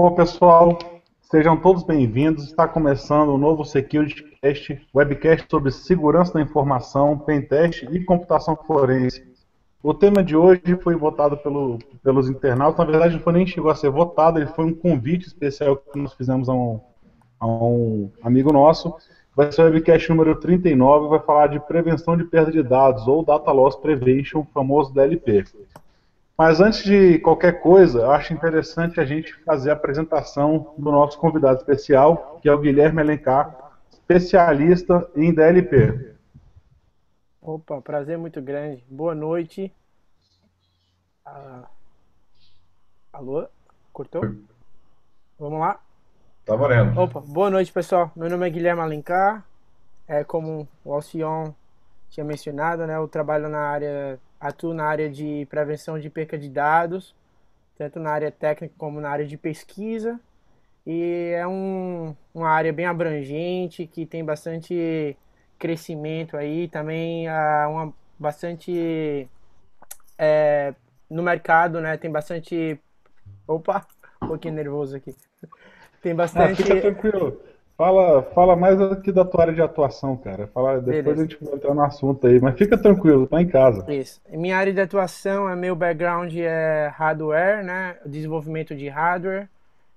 Bom, pessoal, sejam todos bem-vindos. Está começando o novo SecurityCast, webcast sobre segurança da informação, pentest e computação forense. O tema de hoje foi votado pelo, pelos internautas, na verdade não foi nem chegou a ser votado, ele foi um convite especial que nós fizemos a um, a um amigo nosso. Vai ser o webcast número 39, vai falar de prevenção de perda de dados, ou Data Loss Prevention, famoso DLP. Mas antes de qualquer coisa, eu acho interessante a gente fazer a apresentação do nosso convidado especial, que é o Guilherme Alencar, especialista em DLP. Opa, prazer muito grande. Boa noite. Ah, alô? Cortou? Vamos lá? Tá valendo. Opa, boa noite, pessoal. Meu nome é Guilherme Alencar. É como o Alcion tinha mencionado, né? Eu trabalho na área atuo na área de prevenção de perca de dados, tanto na área técnica como na área de pesquisa. E é um, uma área bem abrangente, que tem bastante crescimento aí, também há uma, bastante é, no mercado, né? Tem bastante. Opa, um pouquinho nervoso aqui. Tem bastante. Ah, fica tranquilo. Fala, fala mais aqui da tua área de atuação, cara. Fala, depois Beleza. a gente vai entrar no assunto aí, mas fica tranquilo, tá em casa. Isso. Minha área de atuação, é meu background é hardware, né? Desenvolvimento de hardware.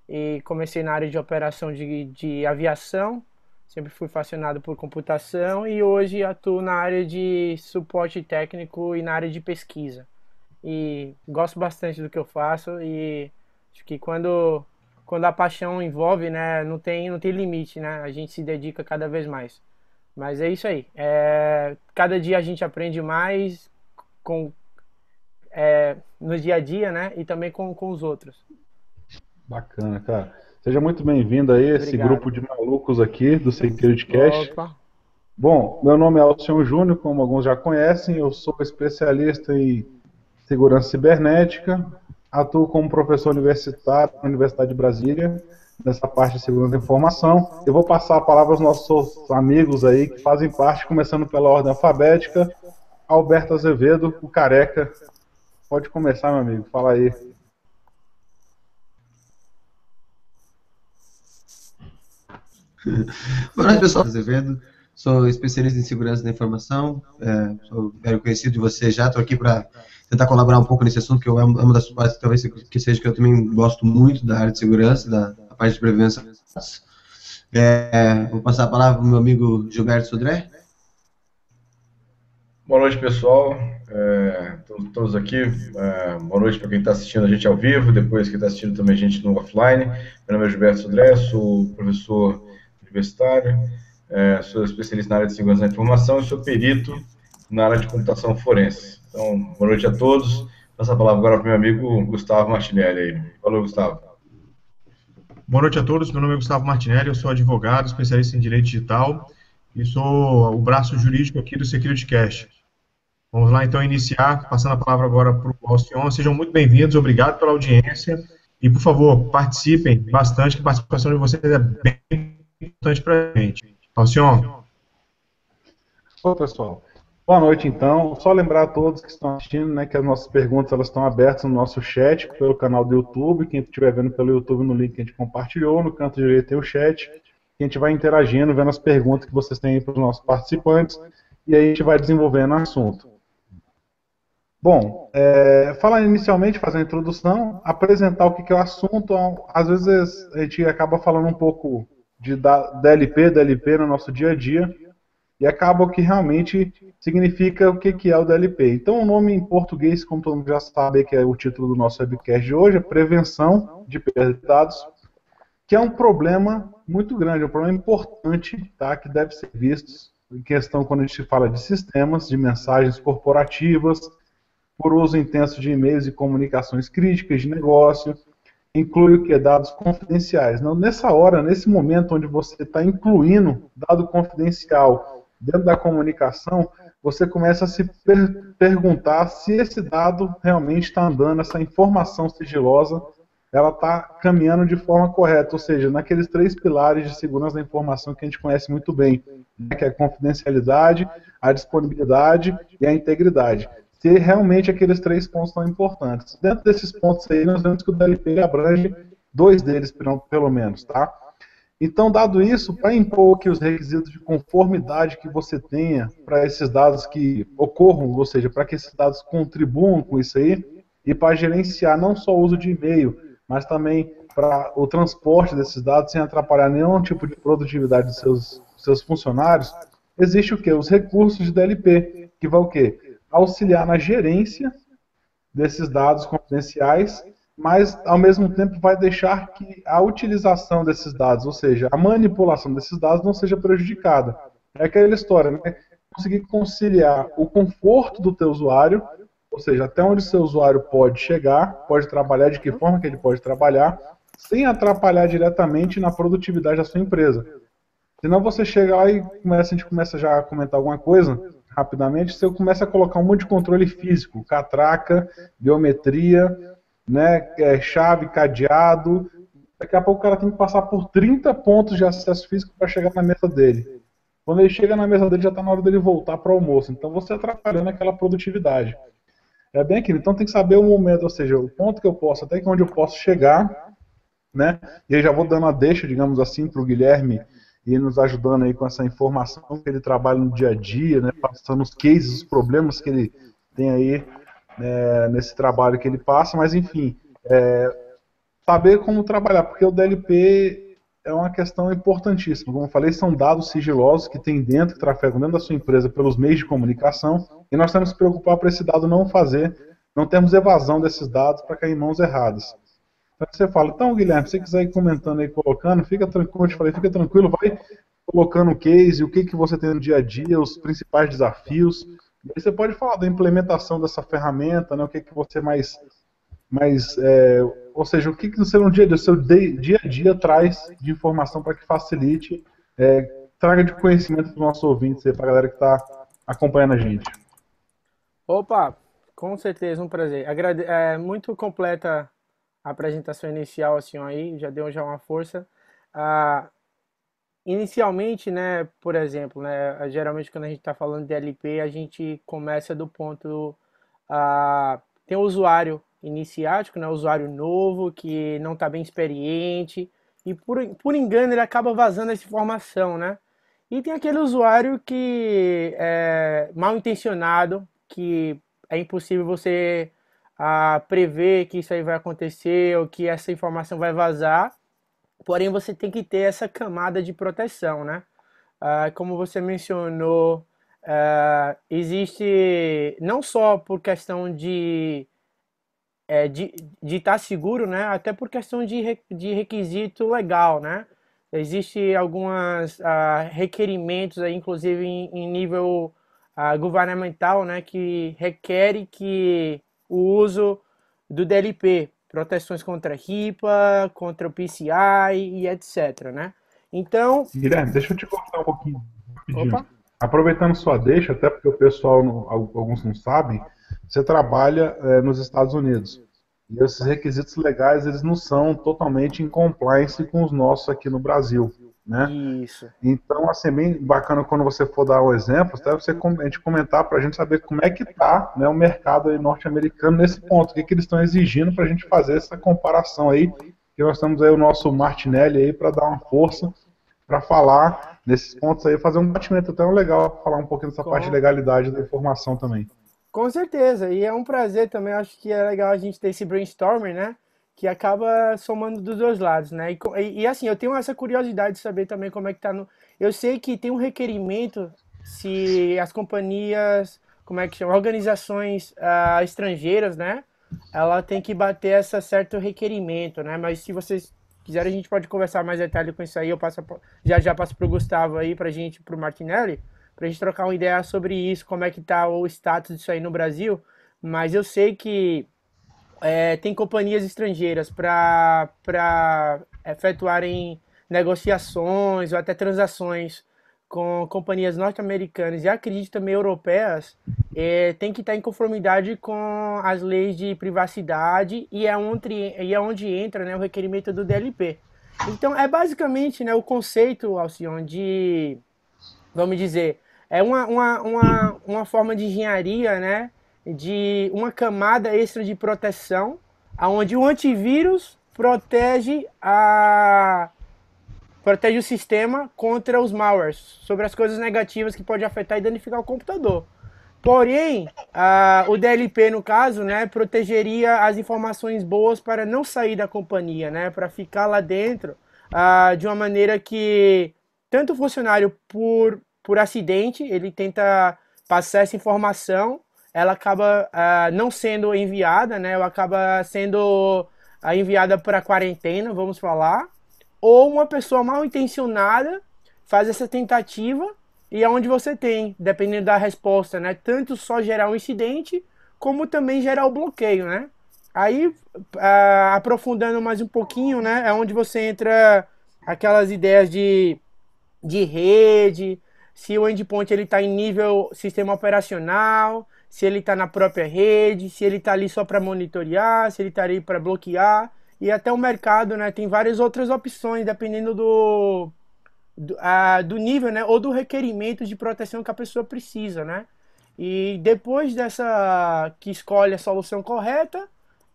E comecei na área de operação de, de aviação. Sempre fui fascinado por computação e hoje atuo na área de suporte técnico e na área de pesquisa. E gosto bastante do que eu faço e acho que quando quando a paixão envolve, né, não tem, não tem limite, né? A gente se dedica cada vez mais. Mas é isso aí. É, cada dia a gente aprende mais com, é, no dia a dia, né? E também com, com os outros. Bacana, cara. Seja muito bem-vindo aí, esse grupo de malucos aqui do Security Cash. Opa. Bom, meu nome é Alcion Júnior, como alguns já conhecem, eu sou especialista em segurança cibernética, atuo como professor universitário na Universidade de Brasília, nessa parte de segurança da informação. Eu vou passar a palavra aos nossos amigos aí que fazem parte, começando pela ordem alfabética. Alberto Azevedo, o careca. Pode começar, meu amigo. Fala aí. Boa noite, pessoal. Azevedo. Sou especialista em segurança da informação. É, sou velho conhecido de vocês já. Estou aqui para tentar colaborar um pouco nesse assunto, que eu amo, amo das partes, talvez que seja que eu também gosto muito da área de segurança, da, da parte de prevenção. É, vou passar a palavra para o meu amigo Gilberto Sodré. Boa noite, pessoal. É, todos, todos aqui. É, boa noite para quem está assistindo a gente ao vivo, depois quem está assistindo também a gente no offline. Meu nome é Gilberto Sodré, sou professor universitário, é, sou especialista na área de segurança da informação e sou perito na área de computação forense. Então, boa noite a todos. Passo a palavra agora para o meu amigo Gustavo Martinelli. Aí. Falou, Gustavo. Boa noite a todos. Meu nome é Gustavo Martinelli, eu sou advogado, especialista em direito digital e sou o braço jurídico aqui do Security Cash. Vamos lá então iniciar, passando a palavra agora para o Alcion. Sejam muito bem-vindos, obrigado pela audiência e, por favor, participem bastante, que a participação de vocês é bem importante para a gente. Alcion. Oi, pessoal. Boa noite, então. Só lembrar a todos que estão assistindo, né, que as nossas perguntas elas estão abertas no nosso chat pelo canal do YouTube. Quem estiver vendo pelo YouTube no link que a gente compartilhou, no canto direito tem o chat. A gente vai interagindo, vendo as perguntas que vocês têm para os nossos participantes e aí a gente vai desenvolvendo o assunto. Bom, é, falar inicialmente, fazer a introdução, apresentar o que é o assunto. Às vezes a gente acaba falando um pouco de DLP, DLP no nosso dia a dia e acaba que realmente significa o que, que é o DLP. Então, o nome em português, como todo mundo já sabe, que é o título do nosso webcast de hoje, é Prevenção de Perda de Dados, que é um problema muito grande, é um problema importante, tá, que deve ser visto em questão quando a gente fala de sistemas, de mensagens corporativas, por uso intenso de e-mails e comunicações críticas de negócio, inclui o que? Dados confidenciais. Não, nessa hora, nesse momento onde você está incluindo dado confidencial dentro da comunicação, você começa a se per perguntar se esse dado realmente está andando, essa informação sigilosa, ela está caminhando de forma correta, ou seja, naqueles três pilares de segurança da informação que a gente conhece muito bem, né, que é a confidencialidade, a disponibilidade e a integridade. Se realmente aqueles três pontos são importantes. Dentro desses pontos aí, nós vemos que o DLP abrange dois deles pelo menos, tá? Então, dado isso, para impor que os requisitos de conformidade que você tenha para esses dados que ocorram, ou seja, para que esses dados contribuam com isso aí, e para gerenciar não só o uso de e-mail, mas também para o transporte desses dados sem atrapalhar nenhum tipo de produtividade dos seus, seus funcionários, existe o que? Os recursos de DLP, que vão o quê? Auxiliar na gerência desses dados confidenciais mas ao mesmo tempo vai deixar que a utilização desses dados, ou seja, a manipulação desses dados não seja prejudicada. É aquela história, né? Conseguir conciliar o conforto do teu usuário, ou seja, até onde o seu usuário pode chegar, pode trabalhar, de que forma que ele pode trabalhar, sem atrapalhar diretamente na produtividade da sua empresa. Senão você chega lá e começa, a gente começa já a comentar alguma coisa rapidamente, você começa a colocar um monte de controle físico, catraca, biometria, né, é, chave, cadeado. Daqui a pouco o cara tem que passar por 30 pontos de acesso físico para chegar na mesa dele. Quando ele chega na mesa dele, já está na hora dele voltar para o almoço. Então você atrapalhando aquela produtividade. É bem aquilo. Então tem que saber o momento, ou seja, o ponto que eu posso, até onde eu posso chegar, né? E aí já vou dando a deixa, digamos assim, para o Guilherme e nos ajudando aí com essa informação que ele trabalha no dia a dia, né? Passando os cases, os problemas que ele tem aí é, nesse trabalho que ele passa, mas enfim, é, saber como trabalhar, porque o DLP é uma questão importantíssima. Como eu falei, são dados sigilosos que tem dentro, que trafegam dentro da sua empresa pelos meios de comunicação, e nós temos que preocupar para esse dado não fazer, não termos evasão desses dados para cair em mãos erradas. Então você fala, então Guilherme, se você quiser ir comentando aí, colocando, fica tranquilo, como eu te falei, fica tranquilo, vai colocando o case, o que, que você tem no dia a dia, os principais desafios, você pode falar da implementação dessa ferramenta, né? O que, que você mais, mais é, ou seja, o que, que no dia a dia, seu dia a dia traz de informação para que facilite, é, traga de conhecimento para os nossos ouvintes, para a galera que está acompanhando a gente. Opa, com certeza, um prazer. Agrade é muito completa a apresentação inicial, assim, aí, já deu já uma força. Ah, Inicialmente, né, por exemplo, né, geralmente quando a gente está falando de LP, a gente começa do ponto a tem o usuário iniciático, né, usuário novo que não está bem experiente e por, por engano ele acaba vazando essa informação, né? E tem aquele usuário que é mal intencionado, que é impossível você a, prever que isso aí vai acontecer ou que essa informação vai vazar Porém, você tem que ter essa camada de proteção, né? Uh, como você mencionou, uh, existe não só por questão de é, de estar tá seguro, né? Até por questão de, de requisito legal, né? Existe alguns uh, requerimentos, aí, inclusive em, em nível uh, governamental, né? Que requer que o uso do DLP proteções contra RIPA, contra o PCI e etc, né? Então... Guilherme, deixa eu te cortar um pouquinho. Opa. Aproveitando sua deixa, até porque o pessoal, alguns não sabem, você trabalha é, nos Estados Unidos. E esses requisitos legais, eles não são totalmente em compliance com os nossos aqui no Brasil né? Isso. Então, assim, é bem bacana quando você for dar um exemplo, até você a gente comentar para a gente saber como é que está né, o mercado norte-americano nesse ponto, o que, que eles estão exigindo para a gente fazer essa comparação aí, que nós temos aí o nosso Martinelli aí para dar uma força para falar nesses pontos aí, fazer um batimento até legal, falar um pouquinho dessa Com... parte de legalidade da informação também. Com certeza, e é um prazer também, acho que é legal a gente ter esse brainstorming, né? Que acaba somando dos dois lados, né? E, e, assim, eu tenho essa curiosidade de saber também como é que tá no. Eu sei que tem um requerimento se as companhias, como é que chama, organizações uh, estrangeiras, né? Ela tem que bater esse certo requerimento, né? Mas se vocês quiserem, a gente pode conversar mais detalhe com isso aí. Eu passo já já passo pro Gustavo aí pra gente, pro Martinelli, pra gente trocar uma ideia sobre isso, como é que tá o status disso aí no Brasil. Mas eu sei que é, tem companhias estrangeiras para efetuarem negociações ou até transações com companhias norte-americanas e acredito também europeias, é, tem que estar em conformidade com as leis de privacidade e é onde, e é onde entra né, o requerimento do DLP. Então é basicamente né, o conceito, Alcion, de, vamos dizer, é uma, uma, uma, uma forma de engenharia, né? De uma camada extra de proteção, aonde o antivírus protege a protege o sistema contra os malwares, sobre as coisas negativas que pode afetar e danificar o computador. Porém, a, o DLP, no caso, né, protegeria as informações boas para não sair da companhia, né, para ficar lá dentro a, de uma maneira que tanto o funcionário, por, por acidente, ele tenta passar essa informação, ela acaba a, não sendo enviada, né, ela acaba sendo enviada para quarentena, vamos falar, ou uma pessoa mal intencionada faz essa tentativa e é você tem, dependendo da resposta, né, tanto só gerar um incidente como também gerar o bloqueio, né? Aí, uh, aprofundando mais um pouquinho, né, é onde você entra aquelas ideias de, de rede, se o endpoint ele está em nível sistema operacional, se ele está na própria rede, se ele está ali só para monitorear, se ele está ali para bloquear e até o mercado, né, tem várias outras opções dependendo do, do, do nível, né, ou do requerimento de proteção que a pessoa precisa, né? E depois dessa que escolhe a solução correta,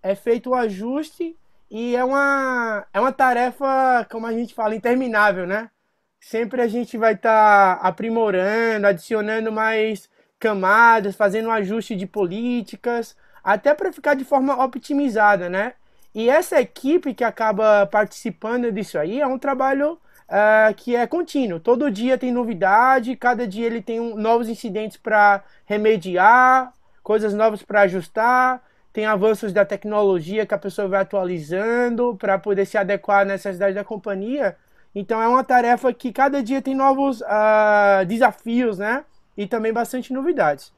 é feito o ajuste e é uma, é uma tarefa, como a gente fala, interminável, né? Sempre a gente vai estar tá aprimorando, adicionando mais camadas, fazendo um ajuste de políticas, até para ficar de forma optimizada, né? E essa equipe que acaba participando disso aí é um trabalho uh, que é contínuo. Todo dia tem novidade, cada dia ele tem um, novos incidentes para remediar, coisas novas para ajustar, tem avanços da tecnologia que a pessoa vai atualizando para poder se adequar à necessidade da companhia. Então é uma tarefa que cada dia tem novos uh, desafios, né? E também bastante novidades.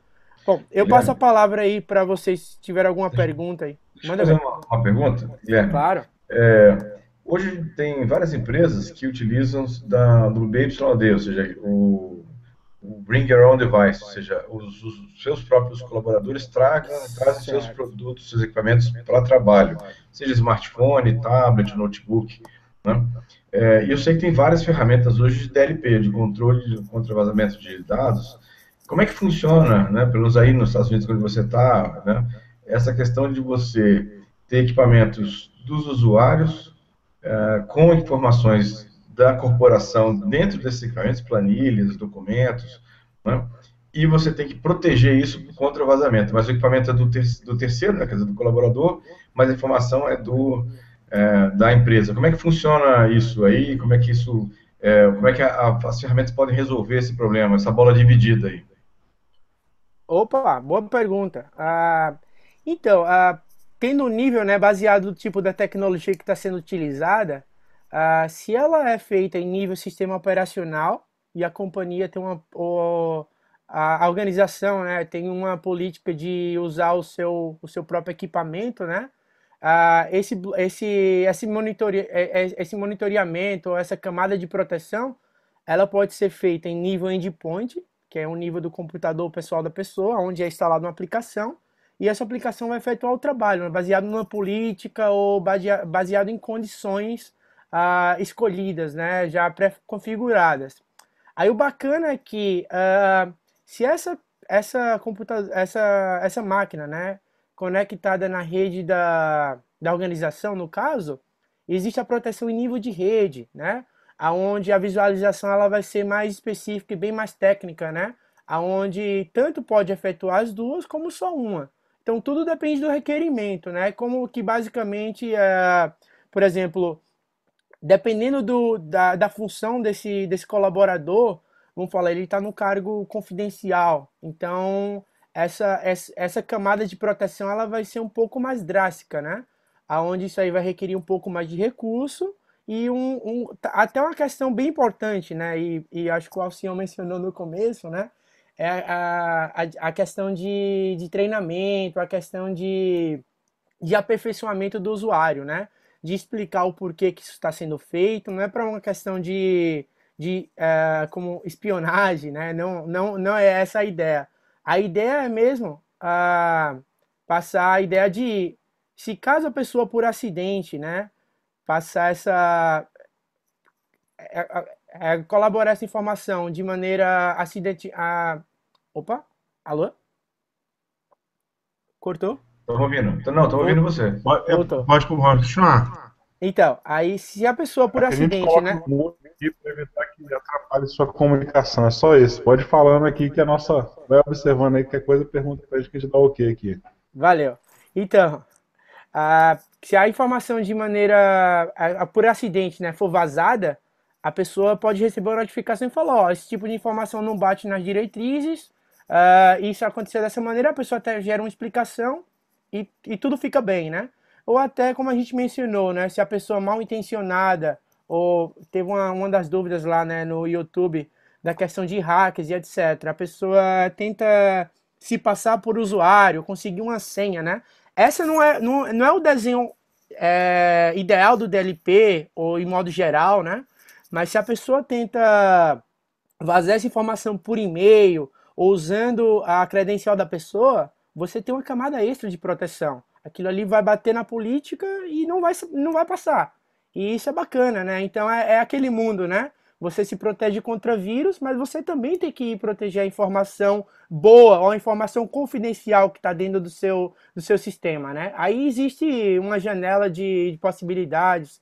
Bom, eu passo a palavra aí para vocês se tiver alguma pergunta aí. Deixa Manda eu fazer uma, uma, pergunta, Guilherme. Claro. É, hoje tem várias empresas que utilizam da, do BYD, ou seja, o, o Bring Your Own Device, ou seja, os, os seus próprios colaboradores tragam, trazem seus produtos, seus equipamentos para trabalho, seja smartphone, tablet, notebook. Né? É, e eu sei que tem várias ferramentas hoje de DLP, de controle de contra vazamento de dados. Como é que funciona, né, pelo menos aí nos Estados Unidos, quando você está, né, essa questão de você ter equipamentos dos usuários uh, com informações da corporação dentro desses equipamentos, planilhas, documentos, né? e você tem que proteger isso contra vazamento. Mas o equipamento é do, ter do terceiro, né, quer dizer, do colaborador, mas a informação é do é, da empresa. Como é que funciona isso aí? Como é que isso, é, como é que a, a, as ferramentas podem resolver esse problema, essa bola dividida aí? Opa, boa pergunta. Ah, então, uh, tendo um nível né, baseado no tipo da tecnologia que está sendo utilizada, uh, se ela é feita em nível sistema operacional e a companhia tem uma. Ou, a organização né, tem uma política de usar o seu, o seu próprio equipamento, né? Esse, esse, esse, é, é, esse monitoreamento, essa camada de proteção, ela pode ser feita em nível endpoint, que é o nível do computador pessoal da pessoa, onde é instalada uma aplicação, e essa aplicação vai efetuar o trabalho, né, baseado numa política ou baseado em condições ah, escolhidas, né, já pré-configuradas. Aí o bacana é que ah, se essa essa computador, essa essa máquina, né, conectada na rede da, da organização, no caso, existe a proteção em nível de rede, né, aonde a visualização ela vai ser mais específica e bem mais técnica, né, aonde tanto pode efetuar as duas como só uma. Então tudo depende do requerimento, né? Como que basicamente, é, por exemplo, dependendo do, da, da função desse, desse colaborador, vamos falar, ele está no cargo confidencial. Então essa, essa, essa camada de proteção ela vai ser um pouco mais drástica, né? Aonde isso aí vai requerer um pouco mais de recurso e um, um, até uma questão bem importante, né? E, e acho que o Alcion mencionou no começo, né? é a, a, a questão de, de treinamento, a questão de, de aperfeiçoamento do usuário, né? De explicar o porquê que isso está sendo feito, não é para uma questão de, de é, como espionagem, né? Não, não, não é essa a ideia. A ideia é mesmo uh, passar a ideia de se caso a pessoa por acidente, né, passar essa é, é, é, colaborar essa informação de maneira acidente, a, Opa, alô? Cortou? Tô ouvindo. Não, tô ouvindo você. Pode, pode continuar. Então, aí se a pessoa por A gente acidente, coloca né? mudo aqui para evitar que atrapalhe sua comunicação. É só isso. Pode ir falando aqui que a nossa. Vai observando aí qualquer coisa, pergunta pra gente que a gente dá o ok aqui. Valeu. Então, a- se a informação de maneira a- a- por acidente, né, for vazada, a pessoa pode receber uma notificação e falar, ó, esse tipo de informação não bate nas diretrizes, ah, isso aconteceu dessa maneira, a pessoa até gera uma explicação e, e tudo fica bem, né? Ou até, como a gente mencionou, né, se a pessoa mal intencionada, ou teve uma, uma das dúvidas lá, né, no YouTube, da questão de hackers e etc. A pessoa tenta se passar por usuário, conseguir uma senha, né? Essa não é, não, não é o desenho é, ideal do DLP, ou em modo geral, né? Mas se a pessoa tenta vazar essa informação por e-mail, ou usando a credencial da pessoa, você tem uma camada extra de proteção. Aquilo ali vai bater na política e não vai, não vai passar. E isso é bacana, né? Então é, é aquele mundo, né? Você se protege contra vírus, mas você também tem que proteger a informação boa ou a informação confidencial que está dentro do seu, do seu sistema, né? Aí existe uma janela de, de possibilidades,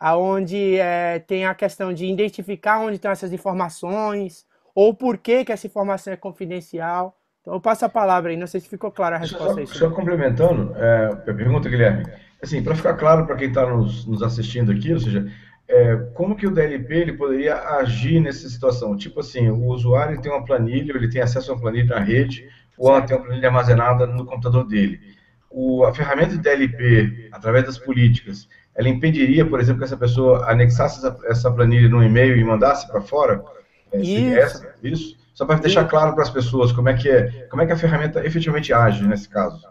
aonde é, tem a questão de identificar onde estão essas informações, ou por que, que essa informação é confidencial. Então eu passo a palavra aí, não sei se ficou clara a Só, resposta aí. só complementando, é, a pergunta, Guilherme. Assim, para ficar claro para quem está nos, nos assistindo aqui, ou seja, é, como que o DLP ele poderia agir nessa situação? Tipo assim, o usuário tem uma planilha, ele tem acesso a uma planilha na rede, ou ela tem uma planilha armazenada no computador dele. O, a ferramenta de DLP, através das políticas, ela impediria, por exemplo, que essa pessoa anexasse essa, essa planilha no e-mail e mandasse para fora? É, Isso. isso? Só para deixar claro para as pessoas como é que é, como é que a ferramenta efetivamente age nesse caso.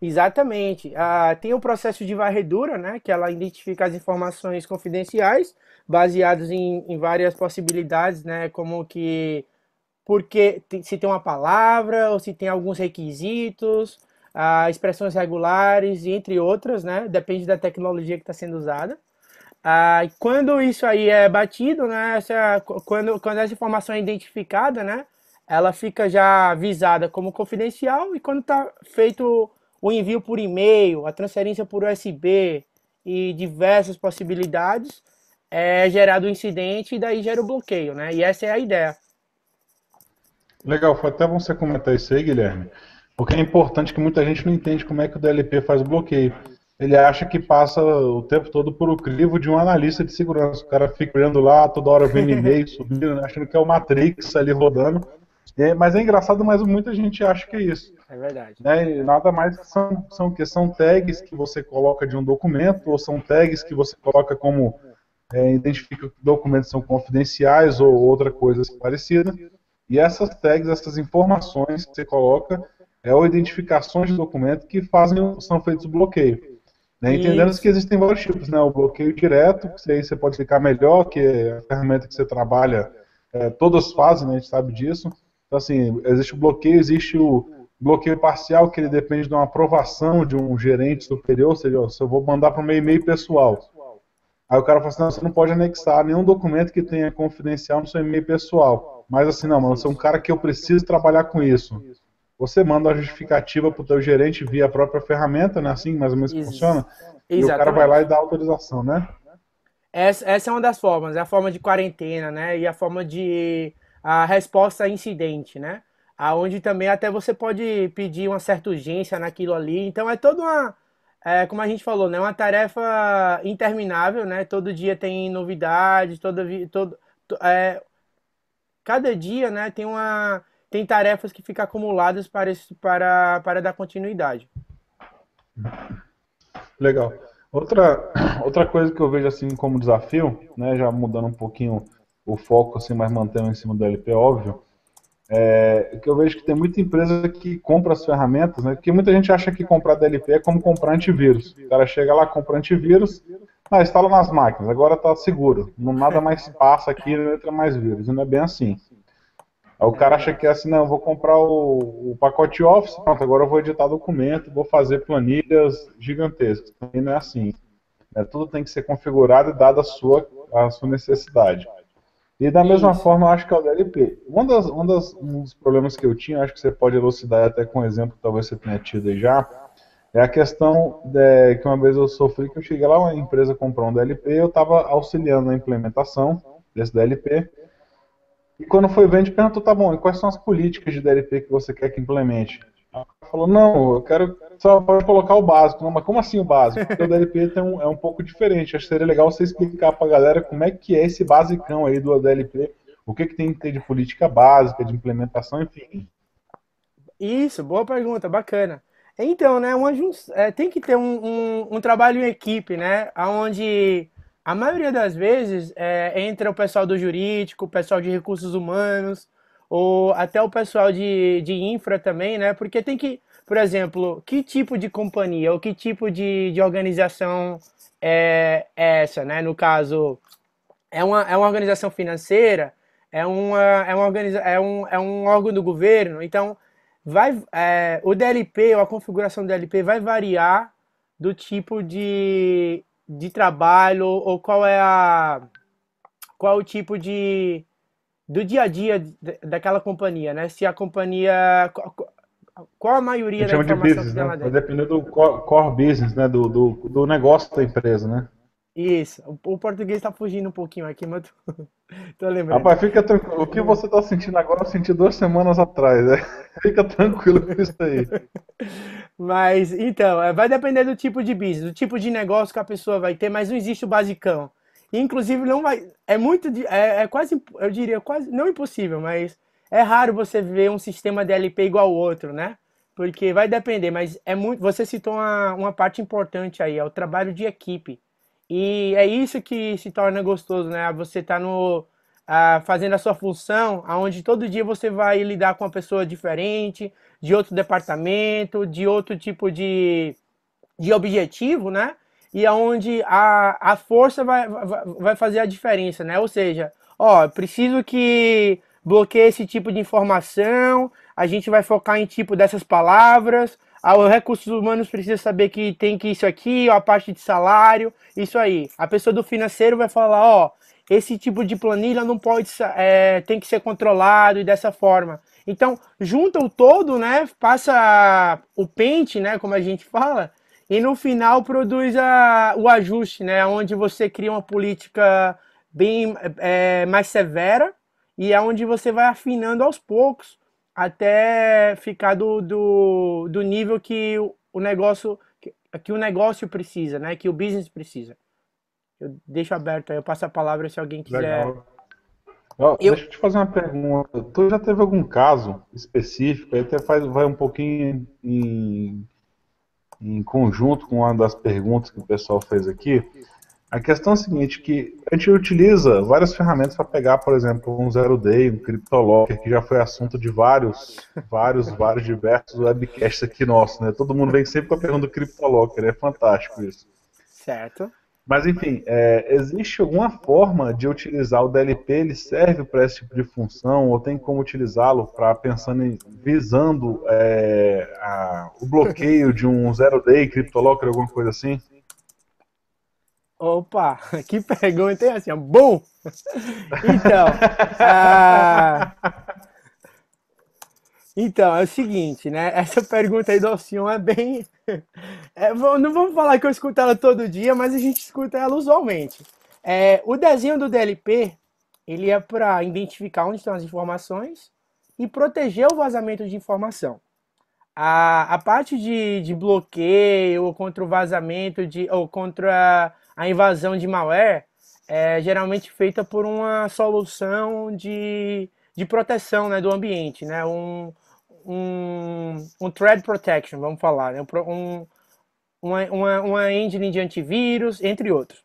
Exatamente. Ah, tem o processo de varredura, né, que ela identifica as informações confidenciais, baseadas em, em várias possibilidades, né, como que porque se tem uma palavra ou se tem alguns requisitos, ah, expressões regulares entre outras, né, depende da tecnologia que está sendo usada. Ah, quando isso aí é batido, né, essa, quando, quando essa informação é identificada, né, ela fica já avisada como confidencial e quando está feito o envio por e-mail, a transferência por USB e diversas possibilidades, é gerado o incidente e daí gera o bloqueio, né? E essa é a ideia. Legal, foi até bom você comentar isso aí, Guilherme, porque é importante que muita gente não entende como é que o DLP faz o bloqueio. Ele acha que passa o tempo todo por o crivo de um analista de segurança. O cara fica olhando lá, toda hora vendo e-mail, subindo, né, achando que é o Matrix ali rodando. É, mas é engraçado, mas muita gente acha que é isso. É verdade. né? E nada mais são, são que são tags que você coloca de um documento ou são tags que você coloca como é, identifica que documentos são confidenciais ou outra coisa parecida. E essas tags, essas informações que você coloca, é ou identificações de documento que fazem são feitos o bloqueio. Né? Entendendo Isso. que existem vários tipos, né? O bloqueio direto, que aí você pode explicar melhor, que é a ferramenta que você trabalha, é, todas fazem, né? A gente sabe disso. Então, assim, existe o bloqueio, existe o bloqueio parcial, que ele depende de uma aprovação de um gerente superior, ou seja, se eu vou mandar para o meu e-mail pessoal. Aí o cara fala assim, não, você não pode anexar nenhum documento que tenha confidencial no seu e-mail pessoal. Mas assim, não, mano, você é um cara que eu preciso trabalhar com isso. Você manda a justificativa para o teu gerente via a própria ferramenta, né? Assim, mais ou menos que funciona. E o cara vai lá e dá autorização, né? Essa, essa é uma das formas, é a forma de quarentena, né? E a forma de a resposta a incidente, né? Aonde também até você pode pedir uma certa urgência naquilo ali. Então é toda uma, é, como a gente falou, né? Uma tarefa interminável, né? Todo dia tem novidades, todo, vi- todo, to- é, cada dia, né? Tem uma, tem tarefas que ficam acumuladas para, para, para dar continuidade. Legal. Outra, outra coisa que eu vejo assim como desafio, né, já mudando um pouquinho o foco, assim, mas mantendo em cima do LP, óbvio, é que eu vejo que tem muita empresa que compra as ferramentas, né, porque muita gente acha que comprar DLP é como comprar antivírus. O cara chega lá, compra antivírus, ah, instala nas máquinas, agora está seguro, não nada mais passa aqui, não entra mais vírus, e não é bem assim. Aí o cara acha que é assim, não, vou comprar o, o pacote Office, pronto, agora eu vou editar documento, vou fazer planilhas gigantescas. Também não é assim. né? Tudo tem que ser configurado e dado a sua, a sua necessidade. E da mesma Isso. forma, eu acho que é o DLP. Um, das, um, das, um dos problemas que eu tinha, acho que você pode elucidar até com um exemplo que talvez você tenha tido aí já, É a questão de, que uma vez eu sofri que eu cheguei lá, uma empresa comprou um DLP, eu estava auxiliando na implementação desse DLP. E quando foi a gente perguntou, tá bom, e quais são as políticas de DLP que você quer que implemente? Falou, não, eu quero só pode colocar o básico. Não, mas como assim o básico? Porque o DLP tem um, é um pouco diferente. Acho que seria legal você explicar para a galera como é que é esse basicão aí do DLP, o que, que tem que ter de política básica, de implementação, enfim. Isso, boa pergunta, bacana. Então, né, uma, é, tem que ter um, um, um, trabalho em equipe, né, onde a maioria das vezes é, entra o pessoal do jurídico, o pessoal de recursos humanos, ou até o pessoal de, de infra também, né, porque tem que, por exemplo, que tipo de companhia ou que tipo de, de organização é, é essa, né, no caso, é uma, é uma organização financeira, é, uma, é, uma organiza é, um, é um órgão do governo, então vai, é, o DLP ou a configuração do DLP vai variar do tipo de, de trabalho ou qual é a qual é o tipo de do dia a dia daquela companhia, né? Se a companhia qual a maioria a da informação de business, que né? Vai depender do core business, né? Do, do, do negócio da empresa, né? Isso. O, português tá fugindo um pouquinho aqui, mas tô, tô lembrando. Rapaz, fica tranquilo. O que você tá sentindo agora eu senti duas semanas atrás, né? Fica tranquilo com isso aí. Mas, então, é, vai depender do tipo de business, do tipo de negócio que a pessoa vai ter, mas não existe o basicão. Inclusive, não vai. É muito. É, é quase. Eu diria quase. Não impossível, mas é raro você ver um sistema DLP igual ao outro, né? Porque vai depender, mas é muito. Você citou uma, uma parte importante aí, é o trabalho de equipe. E é isso que se torna gostoso, né? Você tá no uh, fazendo a sua função, aonde todo dia você vai lidar com uma pessoa diferente, de outro departamento, de outro tipo de, de objetivo, né? E aonde a, a força vai, vai, vai fazer a diferença, né? Ou seja, ó, preciso que bloqueie esse tipo de informação, a gente vai focar em tipo dessas palavras, ah, os recursos humanos precisa saber que tem que isso aqui, a parte de salário, isso aí. A pessoa do financeiro vai falar, ó, esse tipo de planilha não pode, é, tem que ser controlado e dessa forma. Então, junta o todo, né, passa o pente, né, como a gente fala, e no final produz a, o ajuste, né, onde você cria uma política bem é, mais severa e é onde você vai afinando aos poucos até ficar do, do, do nível que o negócio que, que o negócio precisa, né? Que o business precisa. Eu deixo aberto aí, eu passo a palavra se alguém quiser. Oh, eu... Deixa eu te fazer uma pergunta. Tu já teve algum caso específico? Aí até faz, vai um pouquinho em, em conjunto com uma das perguntas que o pessoal fez aqui. A questão é a seguinte, que a gente utiliza várias ferramentas para pegar, por exemplo, um zero day, um CryptoLocker, que já foi assunto de vários, vários, vários diversos webcasts aqui nossos, né? Todo mundo vem sempre com a pergunta do CryptoLocker, é fantástico isso. Certo. Mas enfim, é, existe alguma forma de utilizar o DLP? Ele serve para esse tipo de função ou tem como utilizá-lo para pensando em visando é, a, o bloqueio de um zero day, CryptoLocker, alguma coisa assim? Opa, que pergunta, hein? Assim, bom! Então, ah, então, é o seguinte, né? Essa pergunta aí do Alcion é bem. É, não vamos falar que eu escuto ela todo dia, mas a gente escuta ela usualmente. É, o desenho do DLP ele é para identificar onde estão as informações e proteger o vazamento de informação. A, a parte de, de bloqueio ou contra o vazamento de, ou contra a invasão de malware é geralmente feita por uma solução de, de proteção né, do ambiente, né? um, um, um thread protection, vamos falar, né? um, uma, uma, uma engine de antivírus, entre outros.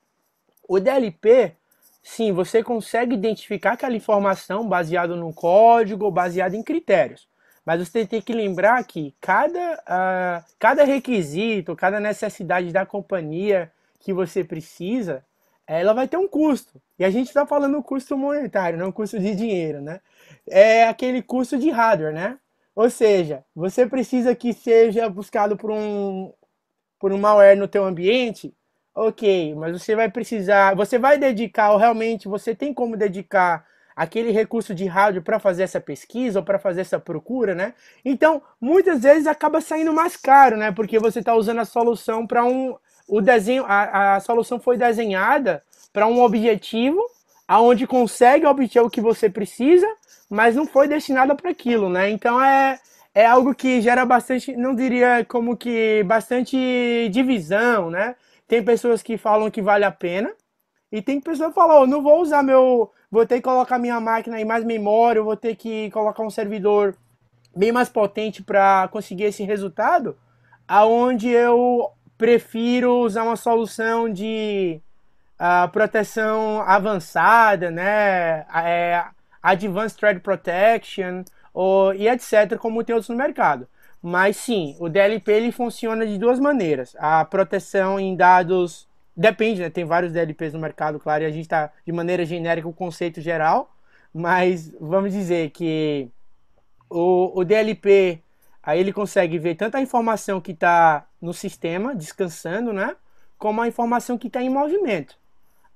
O DLP, sim, você consegue identificar aquela informação baseada no código, baseada em critérios. Mas você tem que lembrar que cada, uh, cada requisito, cada necessidade da companhia que você precisa, ela vai ter um custo. E a gente está falando custo monetário, não custo de dinheiro, né? É aquele custo de hardware, né? Ou seja, você precisa que seja buscado por um, por um malware no teu ambiente, ok, mas você vai precisar, você vai dedicar, ou realmente você tem como dedicar aquele recurso de hardware para fazer essa pesquisa ou para fazer essa procura, né? Então, muitas vezes acaba saindo mais caro, né? Porque você está usando a solução para um o desenho, a, a solução foi desenhada para um objetivo aonde consegue obter o que você precisa, mas não foi destinada para aquilo, né? Então é é algo que gera bastante, não diria como que bastante divisão, né? Tem pessoas que falam que vale a pena e tem pessoas que falam, oh, não vou usar meu, vou ter que colocar minha máquina em mais memória, vou ter que colocar um servidor bem mais potente para conseguir esse resultado, aonde eu prefiro usar uma solução de uh, proteção avançada, né? É, Advanced Threat Protection ou, e etc., como tem outros no mercado. Mas sim, o DLP ele funciona de duas maneiras. A proteção em dados depende, né? Tem vários DLPs no mercado, claro, e a gente está de maneira genérica o conceito geral, mas vamos dizer que o, o DLP Aí ele consegue ver tanto a informação que está no sistema, descansando, né? Como a informação que está em movimento.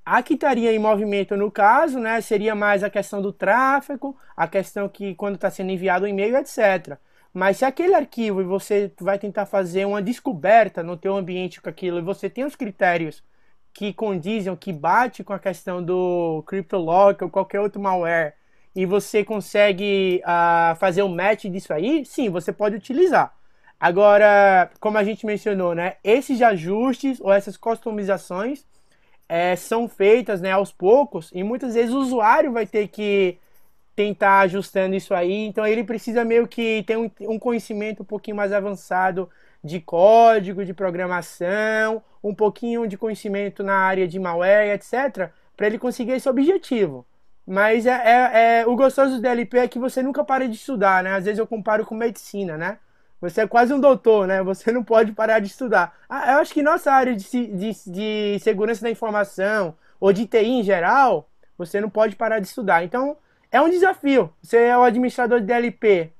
A que estaria em movimento no caso, né? Seria mais a questão do tráfego, a questão que quando está sendo enviado o um e-mail, etc. Mas se aquele arquivo e você vai tentar fazer uma descoberta no teu ambiente com aquilo e você tem os critérios que condizem, que bate com a questão do CryptoLock ou qualquer outro malware e você consegue uh, fazer um match disso aí, sim, você pode utilizar. Agora, como a gente mencionou, né, esses ajustes ou essas customizações é, são feitas né, aos poucos e muitas vezes o usuário vai ter que tentar ajustando isso aí. Então ele precisa meio que ter um, um conhecimento um pouquinho mais avançado de código, de programação, um pouquinho de conhecimento na área de malware, etc., para ele conseguir esse objetivo. Mas é, é, é, o gostoso do DLP é que você nunca para de estudar, né? Às vezes eu comparo com medicina, né? Você é quase um doutor, né? Você não pode parar de estudar. Ah, eu acho que nossa área de, de, de segurança da informação ou de TI em geral, você não pode parar de estudar. Então, é um desafio. Você é o administrador de DLP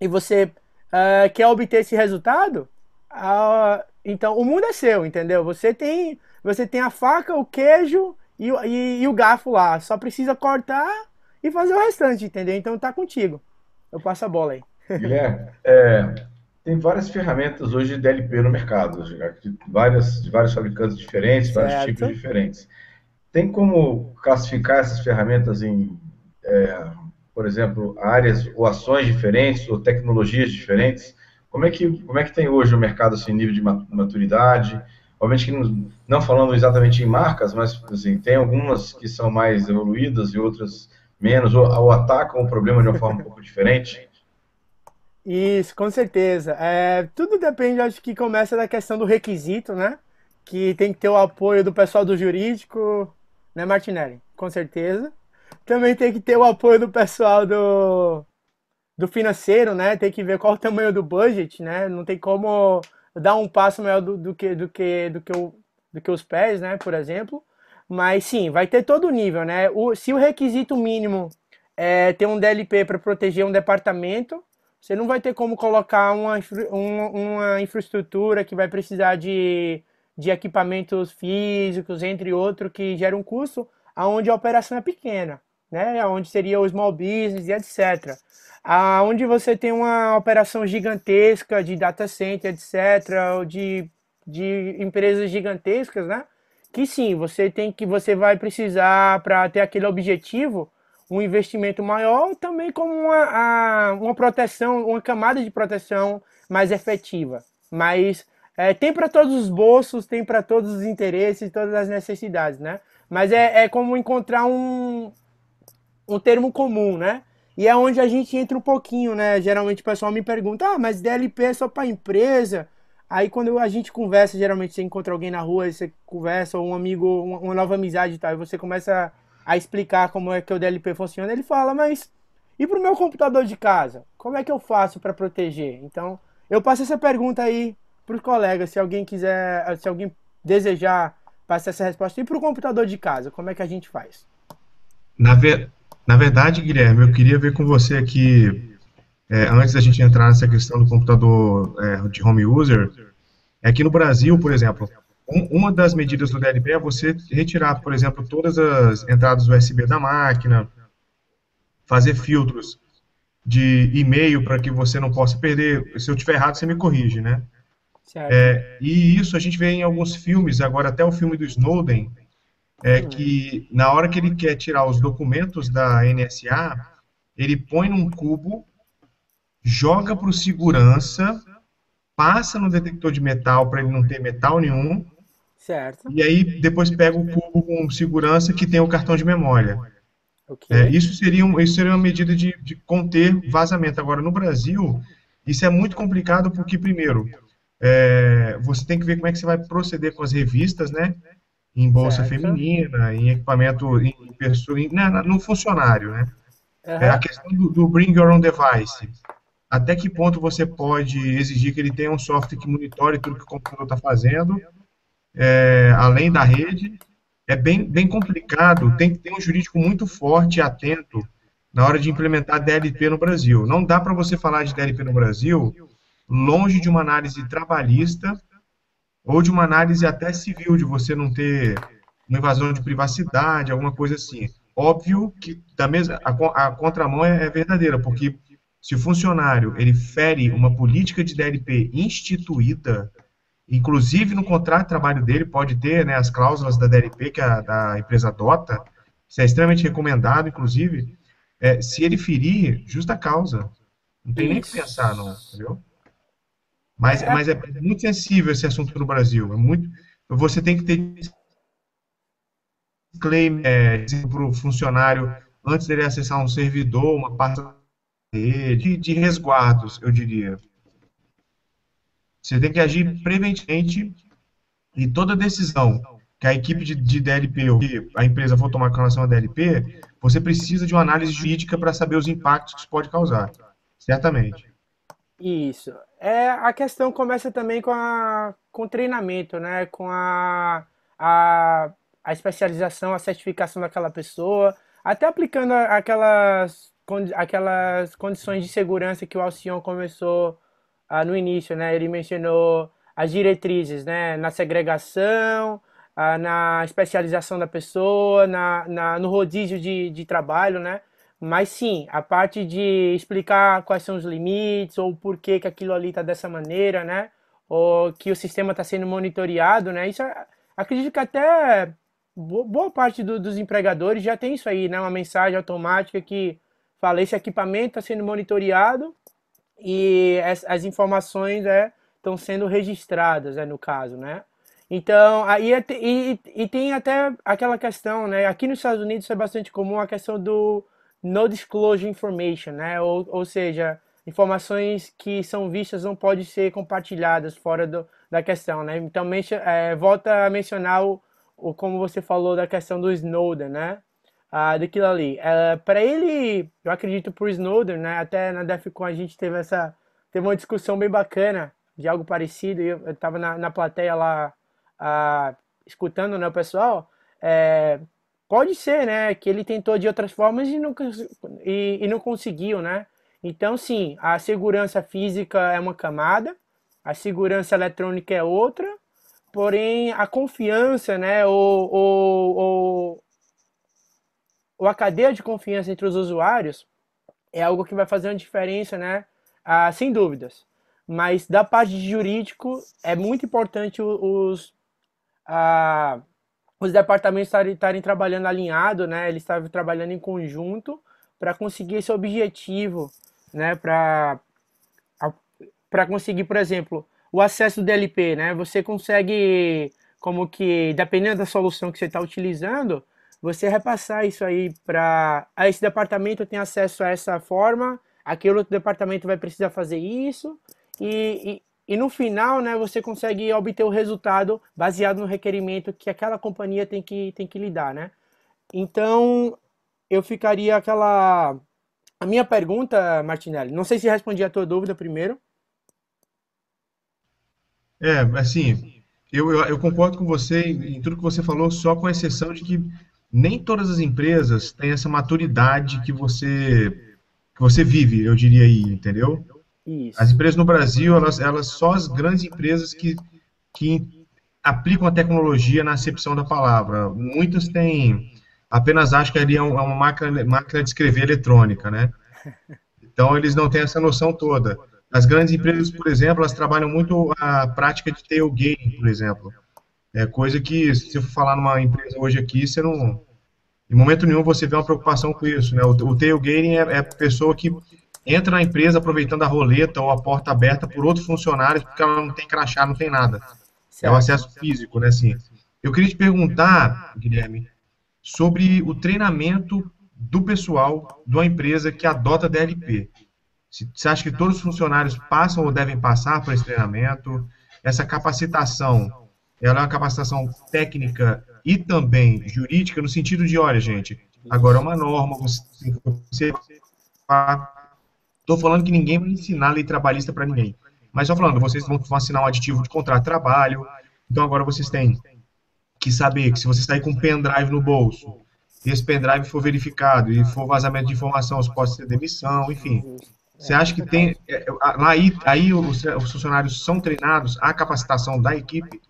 e você uh, quer obter esse resultado, uh, então o mundo é seu, entendeu? Você tem, você tem a faca, o queijo e, e, e, o garfo lá. Só precisa cortar e fazer o restante, entendeu? Então tá contigo. Eu passo a bola aí. Guilherme, é, tem várias ferramentas hoje de DLP no mercado, de, várias, de vários fabricantes diferentes, certo. vários tipos diferentes. Tem como classificar essas ferramentas em, é, por exemplo, áreas ou ações diferentes ou tecnologias diferentes? Como é que, como é que tem hoje o mercado assim, nível de maturidade? Obviamente que não, não falando exatamente em marcas, mas assim, tem algumas que são mais evoluídas e outras menos, ou, ou atacam o problema de uma forma um pouco diferente. Isso, com certeza. É, tudo depende, acho que começa da questão do requisito, né? Que tem que ter o apoio do pessoal do jurídico, né, Martinelli? Com certeza. Também tem que ter o apoio do pessoal do, do financeiro, né? Tem que ver qual o tamanho do budget, né? Não tem como dar um passo maior do, do, que, do, que, do, que o, do que os pés, né, por exemplo. Mas sim, vai ter todo o nível, né? O, se o requisito mínimo é ter um DLP para proteger um departamento, você não vai ter como colocar uma, uma, infraestrutura que vai precisar de, de equipamentos físicos, entre outros, que gera um custo, aonde a operação é pequena, né? Onde seria o small business e etc aonde você tem uma operação gigantesca de data center, etc., ou de, de empresas gigantescas, né? Que sim, você tem que você vai precisar para ter aquele objetivo um investimento maior, também como uma, uma proteção, uma camada de proteção mais efetiva. Mas é, tem para todos os bolsos, tem para todos os interesses, todas as necessidades, né? Mas é, é como encontrar um, um termo comum, né? E é onde a gente entra um pouquinho, né? Geralmente o pessoal me pergunta, ah, mas DLP é só para empresa? Aí quando a gente conversa, geralmente você encontra alguém na rua, você conversa, ou um amigo, uma nova amizade e tal, e você começa a explicar como é que o DLP funciona, ele fala, mas e para o meu computador de casa? Como é que eu faço para proteger? Então, eu passo essa pergunta aí para os colegas, se alguém quiser, se alguém desejar passar essa resposta. E para o computador de casa, como é que a gente faz? Na, ver, na verdade, Guilherme, eu queria ver com você aqui, é, antes da gente entrar nessa questão do computador é, de home user, é que no Brasil, por exemplo, um, uma das medidas do DLP é você retirar, por exemplo, todas as entradas USB da máquina, fazer filtros de e-mail para que você não possa perder. Se eu estiver errado, você me corrige, né? É, e isso a gente vê em alguns filmes, agora até o filme do Snowden, é que na hora que ele quer tirar os documentos da NSA, ele põe num cubo, joga para o segurança, passa no detector de metal para ele não ter metal nenhum, certo. e aí depois pega o cubo com segurança que tem o cartão de memória. Okay. É, isso, seria um, isso seria uma medida de, de conter vazamento. Agora, no Brasil, isso é muito complicado porque, primeiro, é, você tem que ver como é que você vai proceder com as revistas, né? Em bolsa certo. feminina, em equipamento, em em, né, no funcionário, né? Uhum. É a questão do, do, bring your own device. Até que ponto você pode exigir que ele tenha um software que monitore tudo que o computador está fazendo, é, além da rede, é bem, bem complicado, tem que ter um jurídico muito forte e atento na hora de implementar DLP no Brasil. Não dá para você falar de DLP no Brasil longe de uma análise trabalhista ou de uma análise até civil, de você não ter uma invasão de privacidade, alguma coisa assim. Óbvio que da mesma, a, a contramão é, é verdadeira, porque se o funcionário ele fere uma política de DLP instituída, Inclusive, no contrato de trabalho dele, pode ter né, as cláusulas da DLP que a da empresa adota. Isso é extremamente recomendado, inclusive. É, se ele ferir, justa causa. Não tem Isso. nem o que pensar, não, entendeu? Mas, é. mas é muito sensível esse assunto no Brasil. É muito, você tem que ter claim é, para o funcionário antes dele acessar um servidor, uma parte de, de resguardos, eu diria. Você tem que agir preventivamente e toda decisão que a equipe de, de DLP ou que a empresa for tomar com relação a DLP, você precisa de uma análise jurídica para saber os impactos que isso pode causar. Certamente. Isso. É, a questão começa também com, a, com o treinamento, né? com a, a, a especialização, a certificação daquela pessoa, até aplicando aquelas, aquelas condições de segurança que o Alcion começou ah, no início, né? Ele mencionou as diretrizes, né? Na segregação, ah, na especialização da pessoa, na, na, no rodízio de, de trabalho, né? Mas sim, a parte de explicar quais são os limites ou por que, que aquilo ali está dessa maneira, né? Ou que o sistema está sendo monitoreado, né? Isso acredito que até boa parte do, dos empregadores já tem isso aí, né? Uma mensagem automática que fala esse equipamento está sendo monitoreado e as, as informações estão é, sendo registradas, é, no caso, né? Então, aí é, e, e tem até aquela questão, né? Aqui nos Estados Unidos é bastante comum a questão do no disclosure information, né? Ou, ou seja, informações que são vistas não podem ser compartilhadas fora do, da questão, né? Então, é, volta a mencionar o, o, como você falou da questão do Snowden, né? Uh, daquilo ali. Uh, para ele, eu acredito por Snowden, né? Até na DEFCON a gente teve essa teve uma discussão bem bacana de algo parecido. Eu estava na, na plateia lá uh, escutando, né, o pessoal. É, pode ser, né, que ele tentou de outras formas e não, e, e não conseguiu, né? Então, sim, a segurança física é uma camada, a segurança eletrônica é outra, porém a confiança, né, ou, ou, ou ou a cadeia de confiança entre os usuários é algo que vai fazer uma diferença, né? Ah, sem dúvidas. Mas da parte de jurídico, é muito importante os, ah, os departamentos estarem trabalhando alinhado, né? Eles estarem trabalhando em conjunto para conseguir esse objetivo, né? Para para conseguir, por exemplo, o acesso do DLP, né? Você consegue, como que, dependendo da solução que você está utilizando, você repassar isso aí para esse departamento tem acesso a essa forma, aquele outro departamento vai precisar fazer isso e, e, e, no final, né, você consegue obter o resultado baseado no requerimento que aquela companhia tem que tem que lidar, né? Então eu ficaria aquela a minha pergunta, Martinelli, não sei se respondi a tua dúvida primeiro. É, assim, eu, eu, eu, concordo com você em, em tudo que você falou, só com exceção de que nem todas as empresas têm essa maturidade que você que você vive, eu diria aí, entendeu? Isso. As empresas no Brasil, elas, elas só as grandes empresas que, que aplicam a tecnologia na acepção da palavra. Muitas têm apenas acham que ali é uma máquina, máquina de escrever eletrônica, né? Então eles não têm essa noção toda. As grandes empresas, por exemplo, elas trabalham muito a prática de tailgating, por exemplo. É coisa que, se eu for falar numa empresa hoje aqui, você não. Em momento nenhum você vê uma preocupação com isso, né? O, o tailgating é, é a pessoa que entra na empresa aproveitando a roleta ou a porta aberta por outros funcionários, porque ela não tem crachá, não tem nada. É o acesso físico, né? Assim. Eu queria te perguntar, Guilherme, sobre o treinamento do pessoal de uma empresa que adota DLP. Você acha que todos os funcionários passam ou devem passar por esse treinamento? Essa capacitação, ela é uma capacitação técnica e também jurídica, no sentido de, olha, gente, agora é uma norma, você Estou falando que ninguém vai ensinar lei trabalhista para ninguém. Mas estou falando, vocês vão, assinar um aditivo de contrato de trabalho, então agora vocês têm que saber que se você sair com um pendrive no bolso, e esse pendrive for verificado e for vazamento de informação, você pode ser demissão, enfim. Você acha que tem. É, é, aí, aí os, os funcionários são treinados à capacitação da equipe?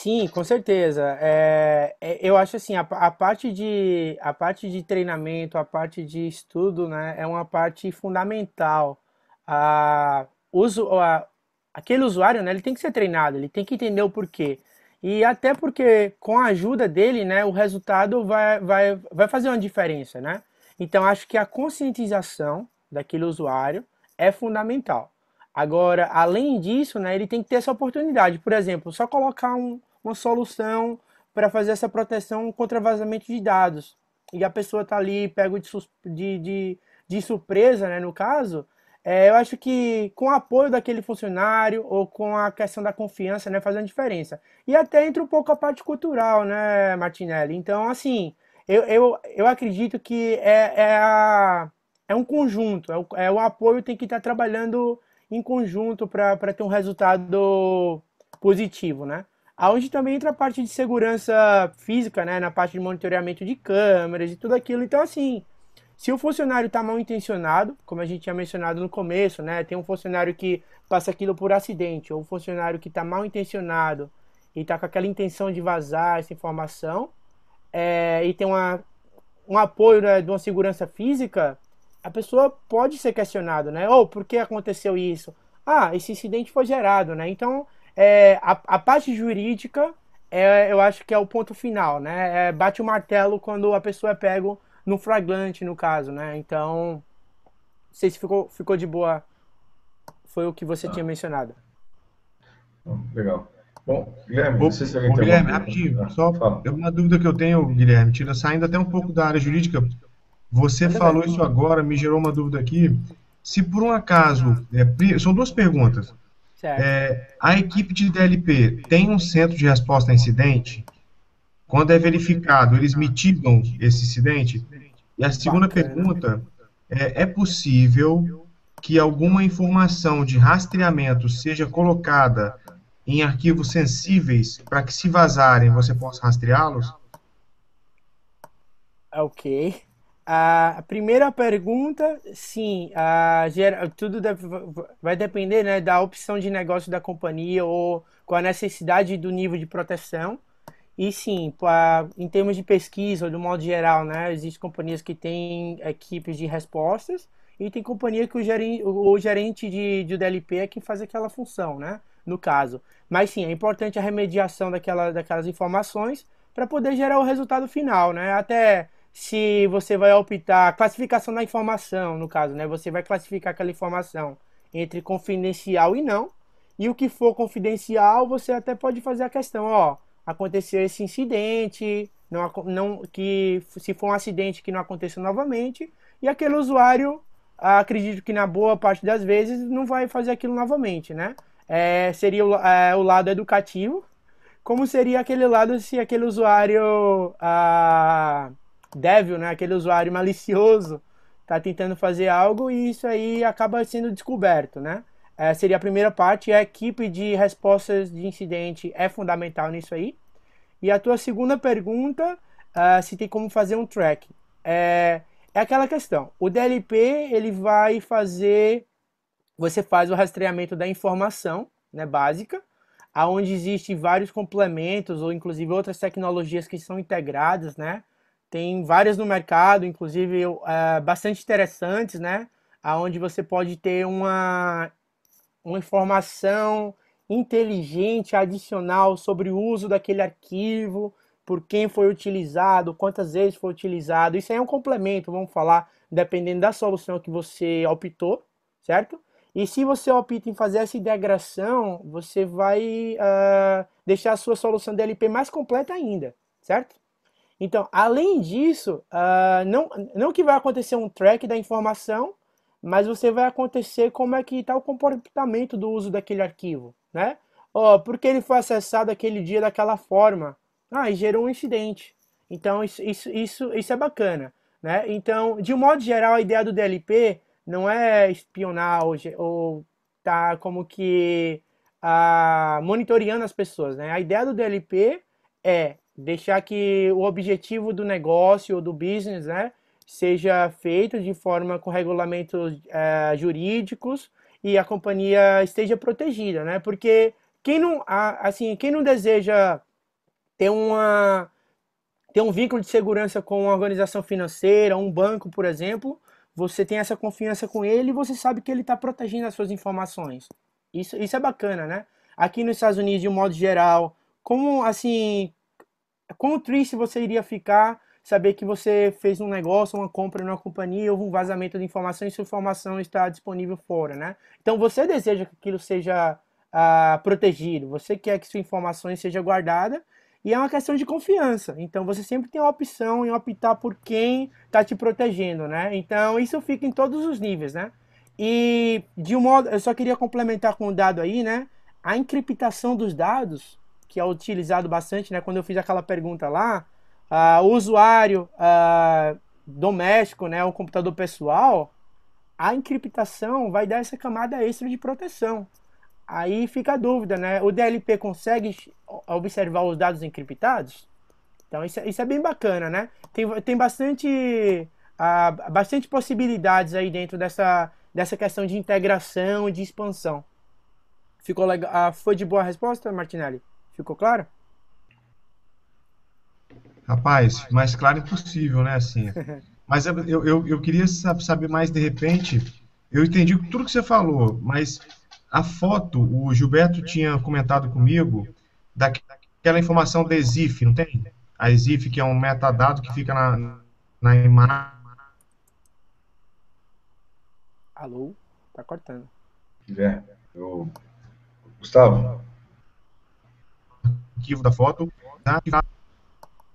Sim, com certeza. É, é, eu acho assim, a, a, parte de, a parte de treinamento, a parte de estudo, né, é uma parte fundamental. A, uso, a, aquele usuário, né, ele tem que ser treinado, ele tem que entender o porquê. E até porque com a ajuda dele, né, o resultado vai, vai, vai fazer uma diferença, né? Então, acho que a conscientização daquele usuário é fundamental. Agora, além disso, né, ele tem que ter essa oportunidade. Por exemplo, só colocar um, uma solução para fazer essa proteção contra vazamento de dados. E a pessoa está ali, pega de, de, de, de, surpresa, né, no caso. É, eu acho que com o apoio daquele funcionário ou com a questão da confiança, né, faz uma diferença. E até entra um pouco a parte cultural, né, Martinelli? Então, assim, eu, eu, eu acredito que é, é, a, é um conjunto, é o, é o apoio tem que estar trabalhando em conjunto para ter um resultado positivo, né? Aonde também entra a parte de segurança física, né? Na parte de monitoramento de câmeras e tudo aquilo. Então, assim, se o funcionário está mal intencionado, como a gente tinha mencionado no começo, né? Tem um funcionário que passa aquilo por acidente, ou um funcionário que está mal intencionado e está com aquela intenção de vazar essa informação, é, e tem uma, um apoio né, de uma segurança física, a pessoa pode ser questionada, né? Ou oh, por que aconteceu isso? Ah, esse incidente foi gerado, né? Então, é, a, a parte jurídica, é, eu acho que é o ponto final, né? É, bate o martelo quando a pessoa é pego no flagrante, no caso, né? Então, não sei se ficou, ficou de boa. Foi o que você ah. tinha mencionado. Legal. Bom, Guilherme, não sei se alguém Ô, tem Guilherme, rapidinho, ah, só uma dúvida que eu tenho, Guilherme, tira, saindo até um pouco da área jurídica, você falou isso agora, me gerou uma dúvida aqui. Se por um acaso, é, são duas perguntas. É, a equipe de DLP tem um centro de resposta a incidente? Quando é verificado, eles mitigam esse incidente? E a segunda pergunta é, é possível que alguma informação de rastreamento seja colocada em arquivos sensíveis para que, se vazarem, você possa rastreá-los? Ok. A primeira pergunta, sim, a, tudo deve, vai depender né, da opção de negócio da companhia ou com a necessidade do nível de proteção. E sim, pra, em termos de pesquisa, do modo geral, né, existem companhias que têm equipes de respostas e tem companhia que o gerente, o gerente de, de DLP é que faz aquela função, né? no caso. Mas sim, é importante a remediação daquela, daquelas informações para poder gerar o resultado final, né? Até se você vai optar classificação da informação, no caso, né? Você vai classificar aquela informação entre confidencial e não. E o que for confidencial, você até pode fazer a questão, ó, aconteceu esse incidente, não, não que se for um acidente que não aconteça novamente, e aquele usuário, acredito que na boa parte das vezes não vai fazer aquilo novamente, né? é, seria o, é, o, lado educativo, como seria aquele lado se aquele usuário ah, débil, né, aquele usuário malicioso, está tentando fazer algo e isso aí acaba sendo descoberto, né? É, seria a primeira parte, a equipe de respostas de incidente é fundamental nisso aí. E a tua segunda pergunta, uh, se tem como fazer um track. É, é aquela questão, o DLP ele vai fazer você faz o rastreamento da informação né, básica. aonde existem vários complementos ou inclusive outras tecnologias que são integradas, né? Tem várias no mercado, inclusive uh, bastante interessantes, né? Aonde você pode ter uma, uma informação inteligente adicional sobre o uso daquele arquivo, por quem foi utilizado, quantas vezes foi utilizado. Isso aí é um complemento, vamos falar, dependendo da solução que você optou, certo? E se você opta em fazer essa integração, você vai uh, deixar a sua solução DLP mais completa ainda, certo? Então, além disso, uh, não, não que vai acontecer um track da informação, mas você vai acontecer como é que está o comportamento do uso daquele arquivo, né? Oh, porque ele foi acessado aquele dia daquela forma? Ah, e gerou um incidente. Então, isso, isso, isso, isso é bacana, né? Então, de um modo geral, a ideia do DLP não é espionar ou, ou tá como que ah, monitoreando as pessoas, né? A ideia do DLP é deixar que o objetivo do negócio ou do business, né, seja feito de forma com regulamentos é, jurídicos e a companhia esteja protegida, né? Porque quem não, assim, quem não deseja ter uma ter um vínculo de segurança com uma organização financeira, um banco, por exemplo, você tem essa confiança com ele e você sabe que ele está protegendo as suas informações. Isso, isso é bacana, né? Aqui nos Estados Unidos, de um modo geral, como assim, como triste você iria ficar saber que você fez um negócio, uma compra numa companhia, houve um vazamento de informação e sua informação está disponível fora, né? Então você deseja que aquilo seja ah, protegido, você quer que sua informação seja guardada e é uma questão de confiança. Então você sempre tem a opção em optar por quem está te protegendo, né? Então isso fica em todos os níveis, né? E de um modo, eu só queria complementar com um dado aí, né? A encriptação dos dados, que é utilizado bastante, né? Quando eu fiz aquela pergunta lá, uh, o usuário uh, doméstico, né? O computador pessoal, a encriptação vai dar essa camada extra de proteção. Aí fica a dúvida, né? O DLP consegue observar os dados encriptados? Então isso, é, isso é bem bacana, né? Tem, tem bastante, uh, bastante possibilidades aí dentro dessa, dessa questão de integração de expansão. Ficou legal? Uh, foi de boa a resposta, Martinelli? Ficou claro? Rapaz, mais claro impossível, né? Assim. Mas eu, eu, eu queria saber mais de repente. Eu entendi tudo que você falou, mas a foto, o Gilberto tinha comentado comigo daquela informação da EXIF, não tem? A EXIF, que é um metadado que fica na, na imagem. Alô? Tá cortando. É, eu... Gustavo? Arquivo da foto. Tá?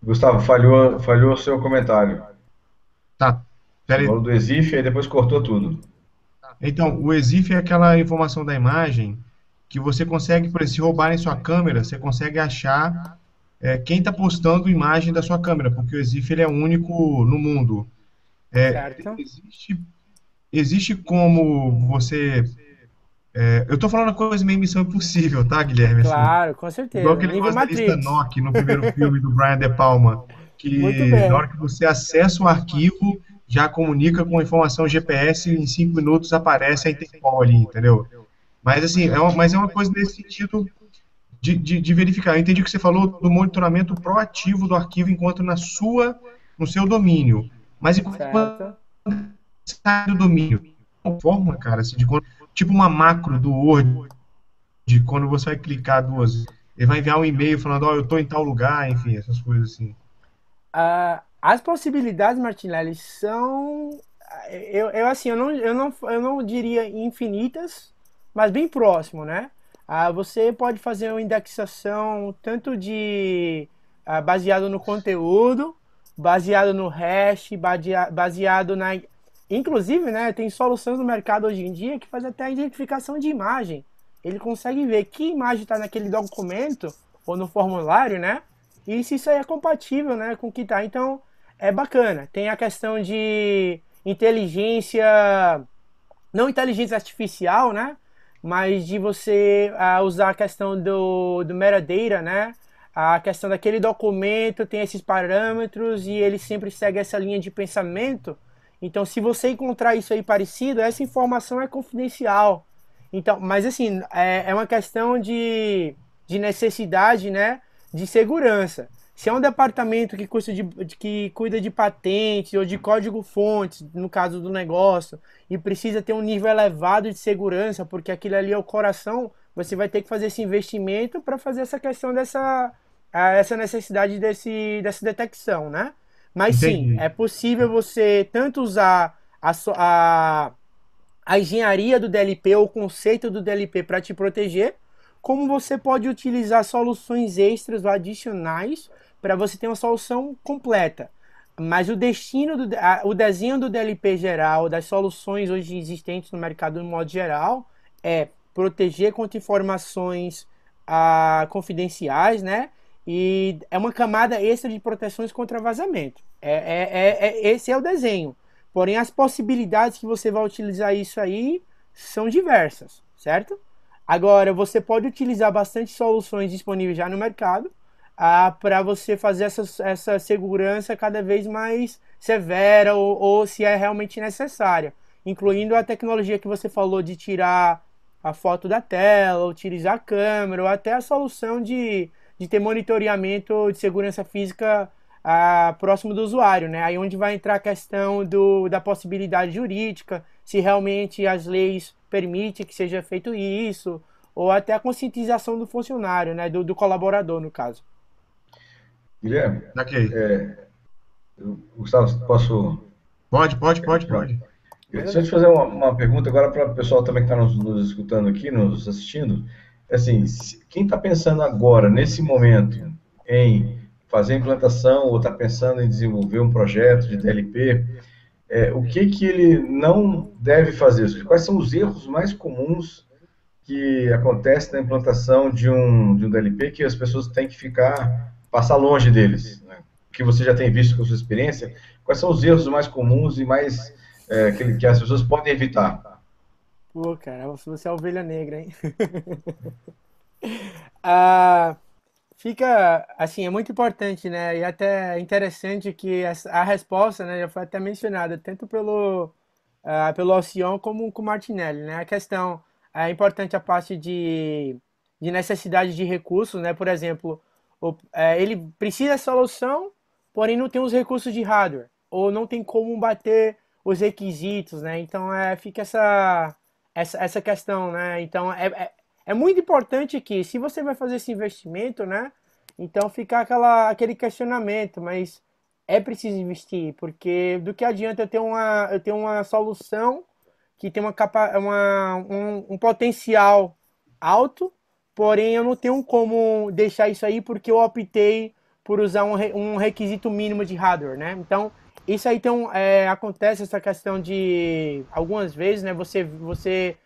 Gustavo, falhou, falhou o seu comentário. Tá. Pera Falou do EXIF e depois cortou tudo. Então, o EXIF é aquela informação da imagem que você consegue, por exemplo, se roubarem sua câmera, você consegue achar é, quem está postando imagem da sua câmera, porque o EXIF ele é único no mundo. É, existe, existe como você. É, eu estou falando uma coisa meio missão impossível, tá, Guilherme? Assim, claro, com certeza. Igual aquele negócio Nock no primeiro filme do Brian De Palma. Que na hora que você acessa o arquivo, já comunica com informação GPS e em cinco minutos aparece a Interpol ali, entendeu? Mas assim, é uma, mas é uma coisa nesse sentido de, de, de, verificar. Eu entendi o que você falou do monitoramento proativo do arquivo enquanto na sua, no seu domínio. Mas enquanto sai do domínio, forma, cara, assim, de quando, tipo uma macro do Word, de quando você vai clicar duas, ele vai enviar um e-mail falando, ó, oh, eu estou em tal lugar, enfim, essas coisas assim. Uh, as possibilidades, Martinelli, são. Eu, eu assim, eu não, eu, não, eu não diria infinitas, mas bem próximo, né? Ah, você pode fazer uma indexação tanto de ah, baseado no conteúdo, baseado no hash, baseado na. Inclusive, né, tem soluções no mercado hoje em dia que faz até a identificação de imagem. Ele consegue ver que imagem está naquele documento ou no formulário, né? E se isso aí é compatível né, com o que está. Então, é bacana. Tem a questão de inteligência, não inteligência artificial, né? Mas de você uh, usar a questão do, do metadata, né? A questão daquele documento tem esses parâmetros e ele sempre segue essa linha de pensamento. Então, se você encontrar isso aí parecido, essa informação é confidencial. Então, mas assim, é, é uma questão de, de de necessidade, né, de segurança. Se é um departamento que, custa de, que cuida de patentes ou de código-fontes, no caso do negócio, e precisa ter um nível elevado de segurança, porque aquilo ali é o coração, você vai ter que fazer esse investimento para fazer essa questão dessa essa necessidade desse, dessa detecção, né? Mas Entendi. sim, é possível você tanto usar a, a, a engenharia do DLP, ou o conceito do DLP para te proteger, como você pode utilizar soluções extras ou adicionais para você ter uma solução completa. Mas o destino, do, a, o desenho do DLP geral, das soluções hoje existentes no mercado no modo geral, é proteger contra informações ah, confidenciais, né? E é uma camada extra de proteções contra vazamento. É, é, é, é, esse é o desenho. Porém, as possibilidades que você vai utilizar isso aí são diversas, certo? Agora, você pode utilizar bastante soluções disponíveis já no mercado ah, para você fazer essa, essa segurança cada vez mais severa ou, ou se é realmente necessária, incluindo a tecnologia que você falou de tirar a foto da tela, utilizar a câmera, ou até a solução de de ter monitoramento de segurança física ah, próximo do usuário, né? Aí onde vai entrar a questão do, da possibilidade jurídica, se realmente as leis permitem que seja feito isso, ou até a conscientização do funcionário, né? Do, do colaborador, no caso. Guilherme, okay. é, eu, Gustavo, posso... Pode, pode, pode, pode. Deixa eu te fazer uma, uma pergunta agora para o pessoal também que está nos, nos escutando aqui, nos assistindo assim, quem está pensando agora, nesse momento, em fazer implantação ou está pensando em desenvolver um projeto de DLP, é, o que, que ele não deve fazer? Quais são os erros mais comuns que acontecem na implantação de um, de um DLP que as pessoas têm que ficar, passar longe deles? Né? Que você já tem visto com sua experiência, quais são os erros mais comuns e mais é, que, que as pessoas podem evitar? Pô, cara, você é a ovelha negra, hein? ah, fica, assim, é muito importante, né? E até interessante que a resposta, né, já foi até mencionada, tanto pelo, uh, pelo Alcion como com o Martinelli, né? A questão é importante a parte de, de necessidade de recursos, né? Por exemplo, o, é, ele precisa de solução, porém não tem os recursos de hardware, ou não tem como bater os requisitos, né? Então é, fica essa essa, essa questão, né? Então é, é, é, muito importante que se você vai fazer esse investimento, né? Então fica aquela, aquele questionamento, mas é preciso investir, porque do que adianta eu ter uma, eu ter uma solução que tem uma capa, uma, um, um potencial alto, porém eu não tenho como deixar isso aí porque eu optei por usar um, um requisito mínimo de hardware, né? Então isso aí então é, acontece essa questão de algumas vezes, né? Você você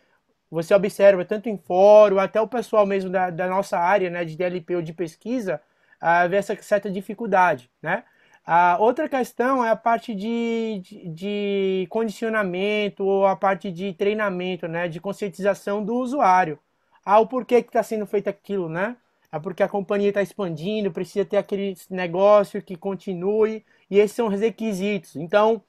você observa tanto em fórum até o pessoal mesmo da, da nossa área, né, de DLP ou de pesquisa, uh, vê essa certa dificuldade, né? A outra questão é a parte de, de, de condicionamento ou a parte de treinamento, né, de conscientização do usuário. Ah, o porquê que está sendo feito aquilo, né? É porque a companhia está expandindo, precisa ter aquele negócio que continue e esses são os requisitos. Então,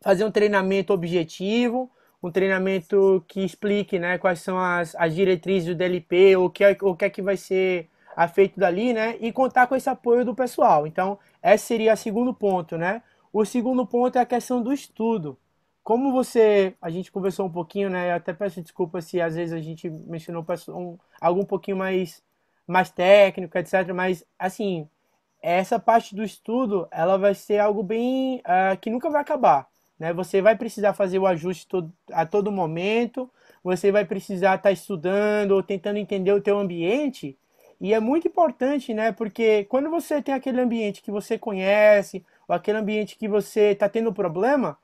fazer um treinamento objetivo, um treinamento que explique né, quais são as, as diretrizes do DLP, o que, é, o que é que vai ser feito dali, né? E contar com esse apoio do pessoal. Então, esse seria o segundo ponto, né? O segundo ponto é a questão do estudo. Como você, a gente conversou um pouquinho, né? Eu até peço desculpa se às vezes a gente mencionou um, algo um pouquinho mais, mais técnico, etc. Mas, assim, essa parte do estudo ela vai ser algo bem uh, que nunca vai acabar. Né? Você vai precisar fazer o ajuste todo, a todo momento, você vai precisar estar tá estudando ou tentando entender o teu ambiente. E é muito importante, né? Porque quando você tem aquele ambiente que você conhece, ou aquele ambiente que você está tendo problema,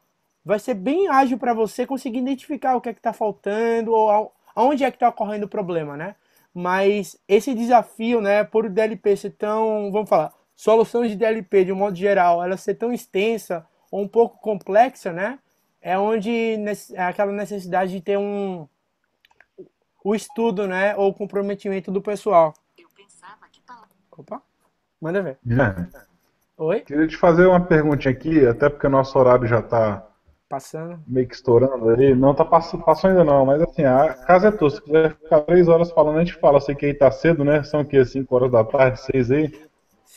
vai ser bem ágil para você conseguir identificar o que é que está faltando ou aonde é que está ocorrendo o problema, né? Mas esse desafio, né, por o DLP ser tão, vamos falar, soluções de DLP, de um modo geral, ela ser tão extensa ou um pouco complexa, né? É onde é aquela necessidade de ter um o estudo, né, ou o comprometimento do pessoal. Eu pensava que Opa, manda ver. Oi? Queria te fazer uma perguntinha aqui, até porque o nosso horário já está Passando? Meio que estourando ali. Não tá passando, passou ainda não, mas assim, a casa é tua. Se quiser ficar três horas falando, a gente fala. Sei que aí tá cedo, né? São o quê? 5 horas da tarde, 6 aí?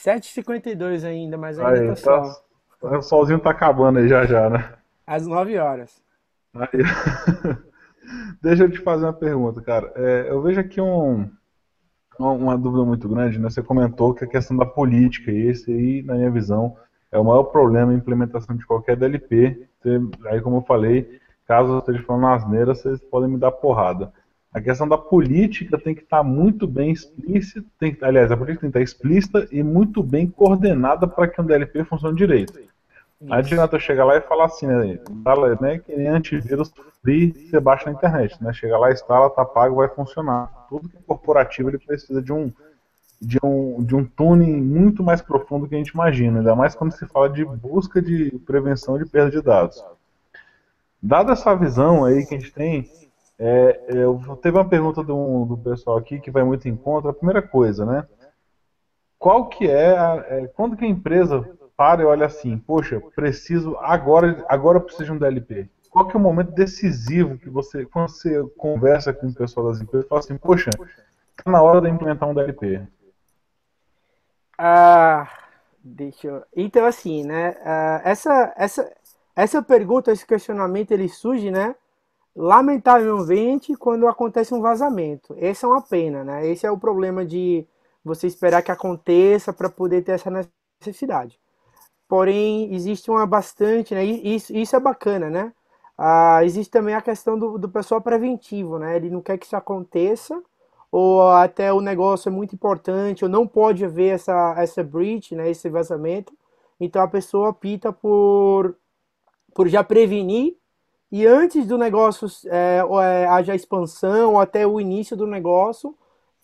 7h52 ainda, mas ainda Aí, tá tá, sol. o solzinho tá acabando aí já já, né? Às 9 horas. Aí. Deixa eu te fazer uma pergunta, cara. É, eu vejo aqui um, uma, dúvida muito grande, né? Você comentou que a questão da política, e esse aí, na minha visão, é o maior problema na implementação de qualquer DLP. Você- aí, como eu falei, caso eu esteja falando asneira, vocês podem me dar porrada. A questão da política tem que estar muito bem explícita, tem, aliás, a política tem que estar explícita e muito bem coordenada para que um DLP funcione direito. Não adianta chegar lá e falar assim, né? Fala, né que nem antivírus free você baixa na internet, né? Chega lá, instala, tá pago, vai funcionar. Tudo que é corporativo ele precisa de um de um, de um tuning muito mais profundo que a gente imagina, ainda mais quando se fala de busca de prevenção de perda de dados. Dada essa visão aí que a gente tem, é, eu, teve uma pergunta do, do pessoal aqui que vai muito em contra. A primeira coisa, né? Qual que é, a, é quando que a empresa para e olha assim, poxa, preciso agora, agora eu preciso de um DLP. Qual que é o momento decisivo que você, quando você conversa com o pessoal das empresas, fala assim, poxa, tá na hora de implementar um DLP. Ah, deixa eu... Então, assim, né? ah, essa, essa, essa pergunta, esse questionamento, ele surge, né? Lamentavelmente, quando acontece um vazamento. Essa é uma pena, né? Esse é o problema de você esperar que aconteça para poder ter essa necessidade. Porém, existe uma bastante, né? Isso, isso é bacana, né? Ah, existe também a questão do, do pessoal preventivo, né? Ele não quer que isso aconteça, ou até o negócio é muito importante, ou não pode haver essa, essa breach, né? Esse vazamento. Então a pessoa opta por, por já prevenir e antes do negócio é, é, haja expansão ou até o início do negócio,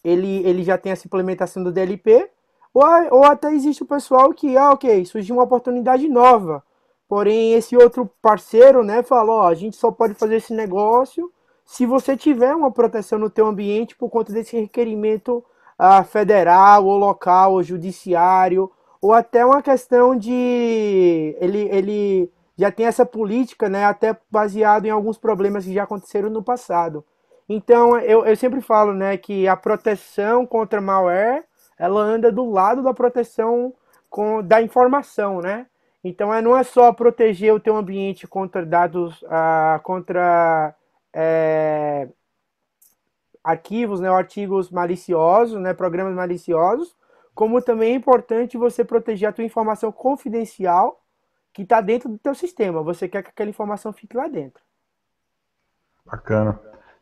ele, ele já tem essa implementação do DLP, ou, ou até existe o pessoal que, ah, ok, surgiu uma oportunidade nova, porém esse outro parceiro, né, falou, a gente só pode fazer esse negócio se você tiver uma proteção no teu ambiente por conta desse requerimento ah, federal ou local ou judiciário, ou até uma questão de ele, ele já tem essa política, né, até baseado em alguns problemas que já aconteceram no passado. Então, eu, eu sempre falo, né, que a proteção contra malware, ela anda do lado da proteção com, da informação, né? Então, é, não é só proteger o teu ambiente contra dados, ah, contra é, arquivos, né, artigos maliciosos, né, programas maliciosos, como também é importante você proteger a tua informação confidencial que está dentro do teu sistema. Você quer que aquela informação fique lá dentro. Bacana.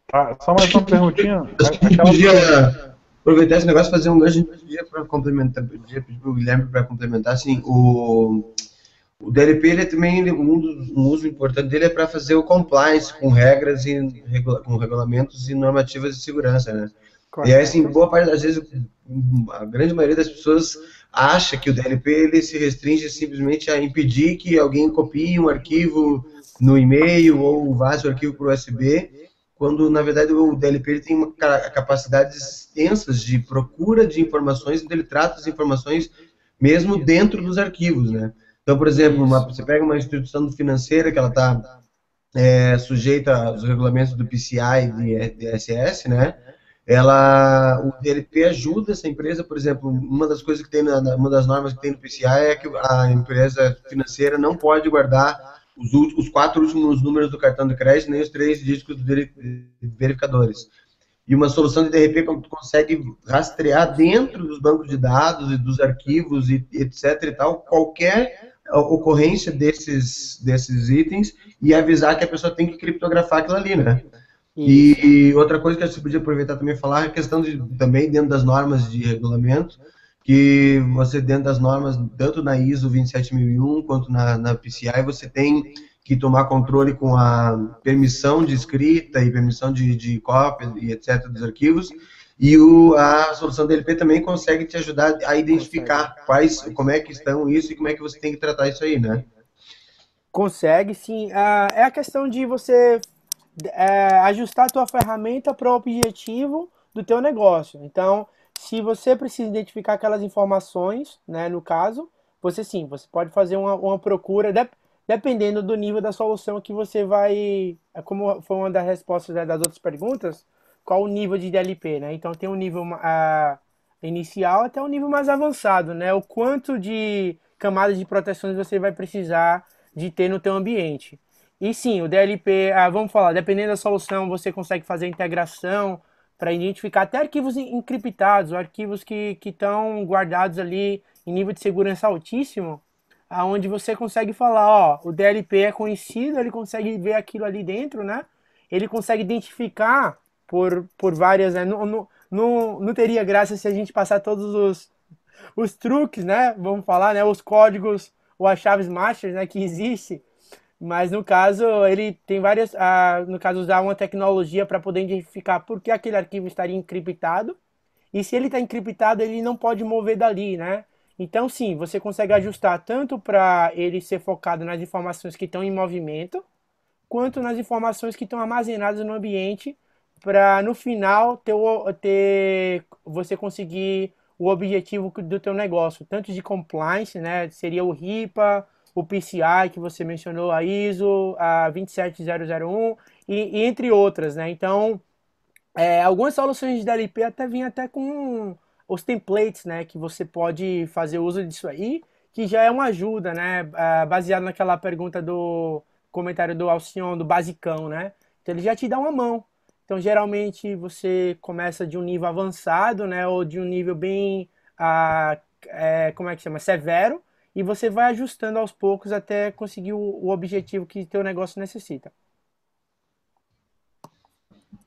Tá, só mais uma perguntinha. Acho que a gente podia aproveitar esse negócio e fazer um gancho, para complementar, podia pedir para o Guilherme para complementar, assim, o, o DLP ele é também um, dos, um uso importante dele é para fazer o compliance com regras e regula, com regulamentos e normativas de segurança, né? E aí, assim, boa parte das vezes, a grande maioria das pessoas acha que o DLP ele se restringe simplesmente a impedir que alguém copie um arquivo no e-mail ou vaze o arquivo para o USB, quando na verdade o DLP tem uma, capacidades extensas de procura de informações, então ele trata as informações mesmo dentro dos arquivos, né? Então, por exemplo, uma, você pega uma instituição financeira que ela está é, sujeita aos regulamentos do PCI e DSS, né? Ela o DLP ajuda essa empresa, por exemplo, uma das coisas que tem na, uma das normas que tem no PCI é que a empresa financeira não pode guardar os, os quatro últimos números do cartão de crédito nem os três dígitos dos verificadores. E uma solução de DLP consegue rastrear dentro dos bancos de dados e dos arquivos e etc e tal qualquer ocorrência desses desses itens e avisar que a pessoa tem que criptografar aquilo ali, né? E outra coisa que a gente podia aproveitar também falar é a questão de, também dentro das normas de regulamento, que você dentro das normas, tanto na ISO 27001 quanto na, na PCI, você tem que tomar controle com a permissão de escrita e permissão de, de cópia e etc. dos arquivos, e o, a solução DLP também consegue te ajudar a identificar quais, como é que estão isso e como é que você tem que tratar isso aí, né? Consegue, sim. Ah, é a questão de você é, ajustar a tua ferramenta para o objetivo do teu negócio. Então, se você precisa identificar aquelas informações, né, no caso, você sim, você pode fazer uma, uma procura, de, dependendo do nível da solução que você vai. É como foi uma das respostas né, das outras perguntas, qual o nível de DLP, né? Então tem um nível uh, inicial até um nível mais avançado, né? O quanto de camadas de proteções você vai precisar de ter no teu ambiente. E sim, o DLP, ah, vamos falar, dependendo da solução, você consegue fazer integração para identificar até arquivos encriptados, arquivos que estão guardados ali em nível de segurança altíssimo, aonde você consegue falar, ó, o DLP é conhecido, ele consegue ver aquilo ali dentro, né? Ele consegue identificar por, por várias, né? Não, não, não, teria graça se a gente passar todos os, os truques, né? Vamos falar, né? Os códigos ou as chaves masters, né? Que existe. Mas no caso, ele tem várias. No caso, usar uma tecnologia para poder identificar por que aquele arquivo estaria encriptado. E se ele está encriptado, ele não pode mover dali, né? Então, sim, você consegue ajustar tanto para ele ser focado nas informações que estão em movimento, quanto nas informações que estão armazenadas no ambiente, para no final ter, ter você conseguir o objetivo do teu negócio, tanto de compliance, né? Seria o RIPA, o PCI que você mencionou, a ISO, a 27001 e, e entre outras, né? Então, é, algumas soluções de DLP até vêm até com os templates, né, que você pode fazer uso disso aí, que já é uma ajuda, né, ah, baseado naquela pergunta do comentário do Alcion, do basicão, né, então ele já te dá uma mão. Então, geralmente, você começa de um nível avançado, né, ou de um nível bem, ah, é, como é que chama, severo, e você vai ajustando aos poucos até conseguir o, o objetivo que teu negócio necessita.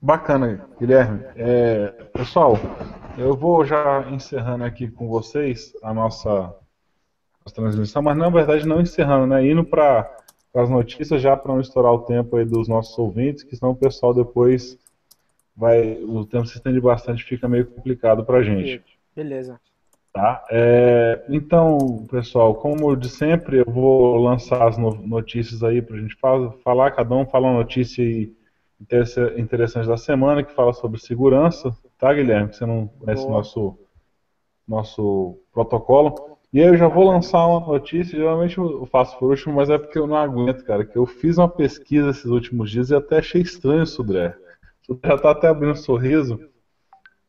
Bacana, Guilherme. É, pessoal, eu vou já encerrando aqui com vocês a nossa, nossa transmissão, mas na verdade não encerrando, né? Indo para as notícias já para não estourar o tempo aí dos nossos ouvintes, que senão o pessoal depois vai. O tempo se estende bastante, fica meio complicado para a gente. Beleza. Tá? É, então, pessoal, como de sempre, eu vou lançar as notícias aí para a gente falar, cada um fala uma notícia interessante da semana que fala sobre segurança, tá, Guilherme? Você não conhece nosso nosso protocolo. E aí eu já vou lançar uma notícia, geralmente eu faço por último, mas é porque eu não aguento, cara, que eu fiz uma pesquisa esses últimos dias e até achei estranho o Sudré. O Sudré já tá até abrindo um sorriso,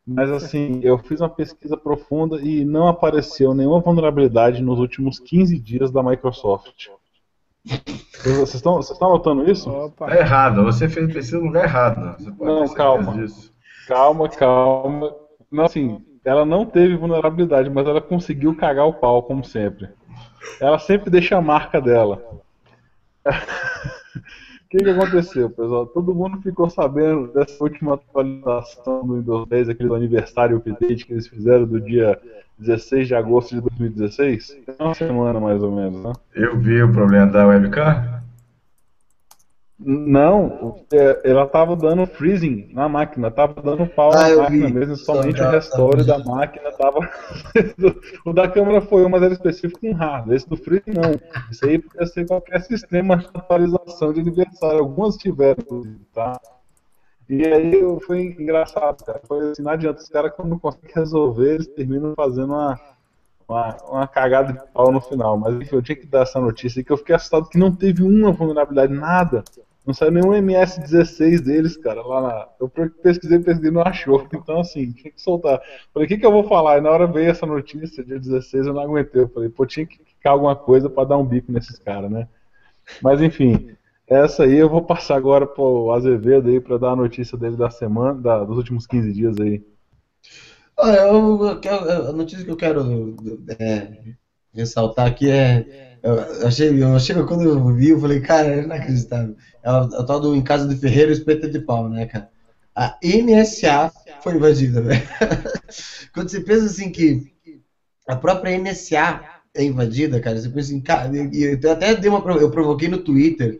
mas assim, eu fiz uma pesquisa profunda e não apareceu nenhuma vulnerabilidade nos últimos 15 dias da Microsoft. Vocês estão, vocês estão notando isso? Opa. Tá errado, você fez pesquisa no lugar errado. não, calma. Disso. Calma, calma. Não, assim, ela não teve vulnerabilidade, mas ela conseguiu cagar o pau, como sempre. Ela sempre deixa a marca dela. Que, que aconteceu, pessoal? Todo mundo ficou sabendo dessa última atualização do Windows 10, aquele aniversário update que eles fizeram do dia 16 de agosto de 2016? Tem uma semana mais ou menos, né? Eu vi o problema da webcam. Não, é, ela tava dando freezing na máquina, tava dando pau ah, na máquina vi. mesmo, somente o restore da máquina tava. o da câmera foi um, mas era específico com hardware. Esse do freezing não. Isso aí podia ser qualquer sistema de atualização de aniversário. Algumas tiveram, tá? E aí foi engraçado, cara. Foi assim, não adianta, os caras quando não conseguem resolver, eles terminam fazendo uma, uma, uma, cagada de pau no final. Mas enfim, eu tinha que dar essa notícia que eu fiquei assustado que não teve uma vulnerabilidade, nada. Não saiu nenhum MS16 deles, cara, lá na. Eu pesquisei, pesquisei, não achou. Então, assim, tinha que soltar. Falei, o que, que eu vou falar? E na hora veio essa notícia, dia 16, eu não aguentei. Eu falei, pô, tinha que ficar alguma coisa para dar um bico nesses caras, né? Mas, enfim, essa aí eu vou passar agora pro Azevedo aí para dar a notícia dele da semana, da, dos últimos 15 dias aí. Olha, eu, eu, a notícia que eu quero é, ressaltar aqui é. Eu achei, eu achei quando eu vi, eu falei, cara, é inacreditável. É o, tal do Em Casa de Ferreiro Espeta de Pau, né, cara? A NSA foi invadida, velho. quando você pensa assim que a própria NSA é invadida, cara, você pensa assim, cara, eu até dei uma. Eu provoquei no Twitter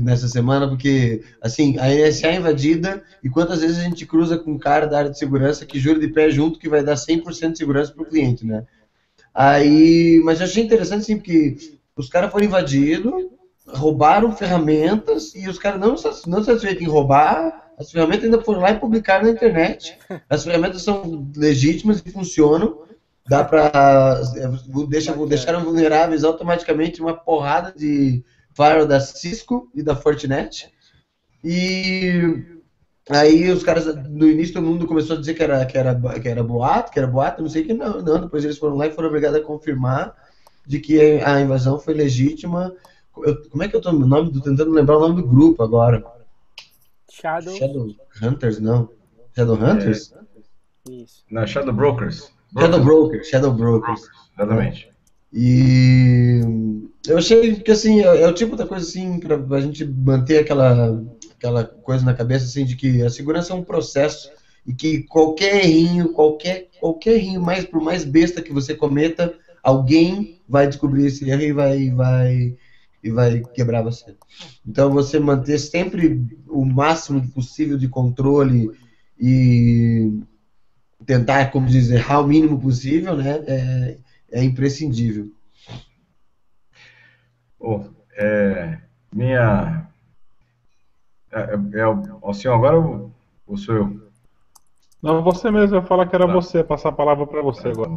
nessa semana, porque, assim, a NSA é invadida e quantas vezes a gente cruza com um cara da área de segurança que jura de pé junto que vai dar 100% de segurança para o cliente, né? Aí, mas eu achei interessante, assim, porque os caras foram invadidos, roubaram ferramentas e os caras não, não satisfeitos em roubar, as ferramentas ainda foram lá e publicaram na internet. As ferramentas são legítimas e funcionam. Dá para deixa, deixaram vulneráveis automaticamente uma porrada de firewall da Cisco e da Fortinet. E aí os caras, no início todo mundo começou a dizer que era, que era, que era boato, que era boato, não sei que não, não. Depois eles foram lá e foram obrigados a confirmar de que a invasão foi legítima. Eu, como é que eu tô no nome? Tô tentando lembrar o nome do grupo agora. Shadow. Shadow Hunters, não. Shadow Hunters? Isso. Na Shadow Brokers. Shadow Brokers, Shadow Brokers. Exatamente. E eu achei que assim, é, é o tipo da coisa assim, pra, a gente manter aquela, aquela coisa na cabeça assim de que a segurança é um processo e que qualquer errinho, qualquer, qualquer errinho, mais por mais besta que você cometa, alguém vai descobrir esse erro e vai, vai, e vai quebrar você. Então você manter sempre o máximo possível de controle e tentar, como dizer, errar o mínimo possível, né? É, é imprescindível. Oh, é, minha. É, é, o senhor agora ou, ou sou eu? Não, você mesmo, eu falar que era você, passar a palavra para você agora.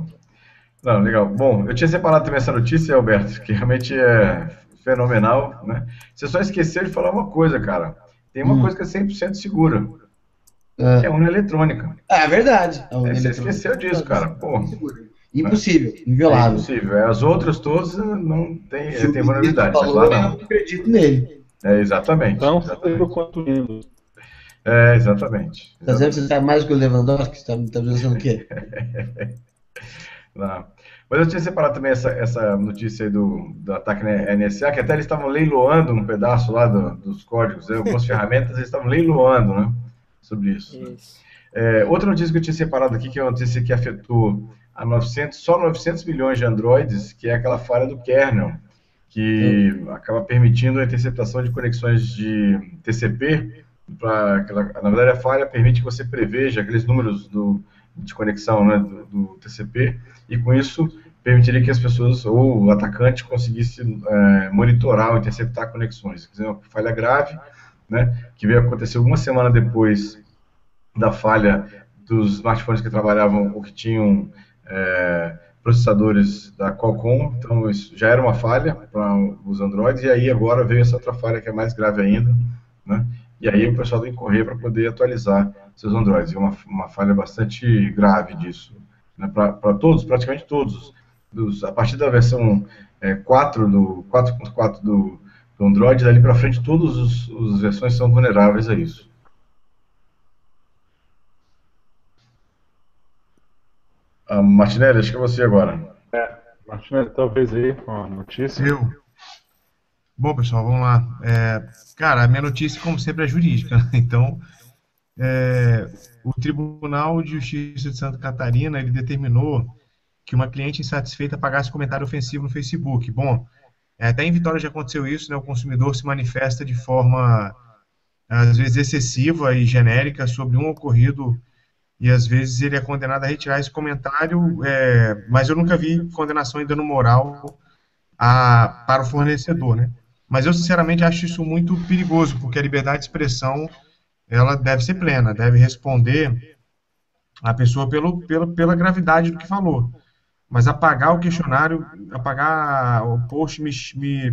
Não, legal. Bom, eu tinha separado também essa notícia, Alberto, que realmente é fenomenal, né? Você só esqueceu de falar uma coisa, cara. Tem uma Hum. coisa que é 100% segura, É, que é a urna eletrônica. é verdade. A É, você esqueceu disso, cara. Pô, Impossível, é inviolável. impossível. As outras todas não tem, Se tem vulnerabilidade. Falou, lá eu não. acredito nele. É, exatamente. Então, exatamente. quanto Windows. É, exatamente. Tá dizendo que você sabe mais do que o Lewandowski? Você tá, tá pensando o quê? Não. Mas eu tinha separado também essa, essa notícia aí do, do ataque na NSA, que até eles estavam leiloando um pedaço lá do- dos códigos, né? algumas ferramentas eles estavam leiloando, né? Sobre isso. Isso. É, outra notícia que eu tinha separado aqui, que é uma notícia que afetou a 900, só 900 milhões de Androids, que é aquela falha do kernel, que acaba permitindo a interceptação de conexões de TCP. Pra na verdade, a falha permite que você preveja aqueles números do, de conexão né, do, do TCP, e com isso permitiria que as pessoas, ou o atacante, conseguisse é, monitorar ou interceptar conexões. Quer dizer, uma falha grave, né, que veio acontecer uma semana depois da falha dos smartphones que trabalhavam ou que tinham é, processadores da Qualcomm, então isso já era uma falha para os Androids, e aí agora veio essa outra falha que é mais grave ainda, né? E aí o pessoal tem que correr para poder atualizar seus Androids. É uma, uma falha bastante grave disso, né? para todos, praticamente todos. Dos, a partir da versão é, 4 do 4.4 do, do Android, dali para frente, todas os- as versões são vulneráveis a isso. Ah, Martinelli, acho que é você agora. Martinelli, talvez aí, uma notícia. Eu. Bom, pessoal, vamos lá. É, cara, a minha notícia, como sempre, é jurídica. né? Então, é, o Tribunal de Justiça de Santa Catarina ele determinou que uma cliente insatisfeita pagasse comentário ofensivo no Facebook. Bom, é, até em Vitória já aconteceu isso, né? O consumidor se manifesta de forma, às vezes, excessiva e genérica sobre um ocorrido e às vezes ele é condenado a retirar esse comentário, é, mas eu nunca vi condenação em dano moral a, para o fornecedor, né? Mas eu sinceramente acho isso muito perigoso, porque a liberdade de expressão ela deve ser plena, deve responder a pessoa pelo, pelo, pela gravidade do que falou. Mas apagar o questionário, apagar o post me, me,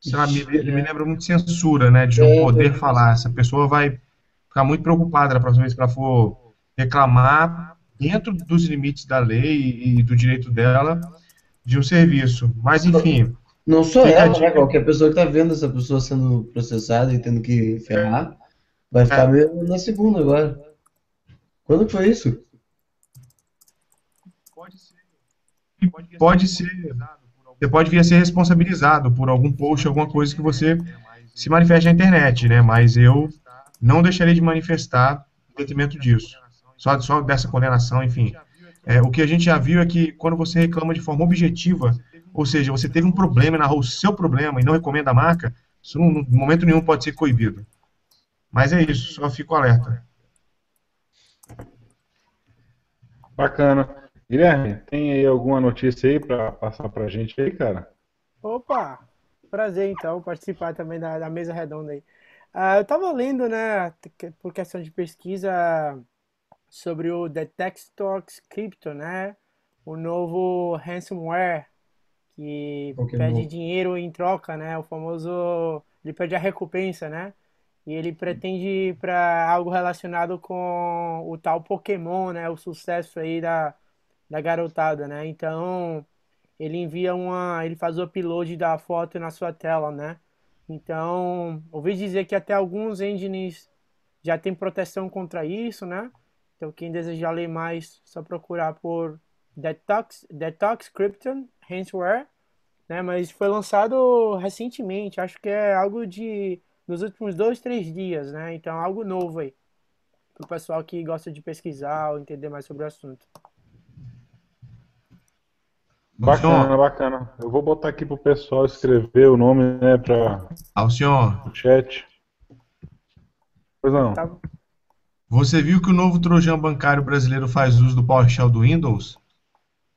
sei lá, me, me lembra muito censura, né? De não poder falar. Essa pessoa vai ficar muito preocupada da próxima vez que ela for reclamar dentro dos limites da lei e do direito dela de um serviço. Mas, enfim, Não só a ela, né? Qualquer pessoa que tá vendo essa pessoa sendo processada e tendo que ferrar, vai ficar É. meio na segunda agora. Quando que foi isso? pode ser, você pode vir a ser responsabilizado por algum post, alguma coisa que você se manifeste na internet, né? Mas eu não deixarei de manifestar em detrimento disso. Só, só dessa condenação, enfim. É, o que a gente já viu é que quando você reclama de forma objetiva, ou seja, você teve um problema, narrou o seu problema e não recomenda a marca, isso não, em momento nenhum pode ser coibido. Mas é isso, só fico alerta. Bacana. Guilherme, tem aí alguma notícia aí pra passar pra gente aí, cara? Opa! Prazer, então, participar também da, da mesa redonda aí. Ah, eu estava lendo, né, por questão de pesquisa, sobre o Detectox Crypto, né? O novo ransomware que Pokémon. pede dinheiro em troca, né? O famoso. Ele pede a recompensa, né? E ele pretende para algo relacionado com o tal Pokémon, né? O sucesso aí da, da garotada, né? Então ele envia uma. Ele faz o upload da foto na sua tela, né? Então, ouvi dizer que até alguns engines já tem proteção contra isso, né? Então, quem desejar ler mais, só procurar por Detox, Detox Krypton Handswear, né? Mas foi lançado recentemente, acho que é algo de nos últimos dois, três dias, né? Então, algo novo aí para o pessoal que gosta de pesquisar ou entender mais sobre o assunto. Bacana, bacana. Eu vou botar aqui pro pessoal escrever o nome, né, para Alcion. o chat. Pois não. Tá. Você viu que o novo Trojan bancário brasileiro faz uso do PowerShell do Windows?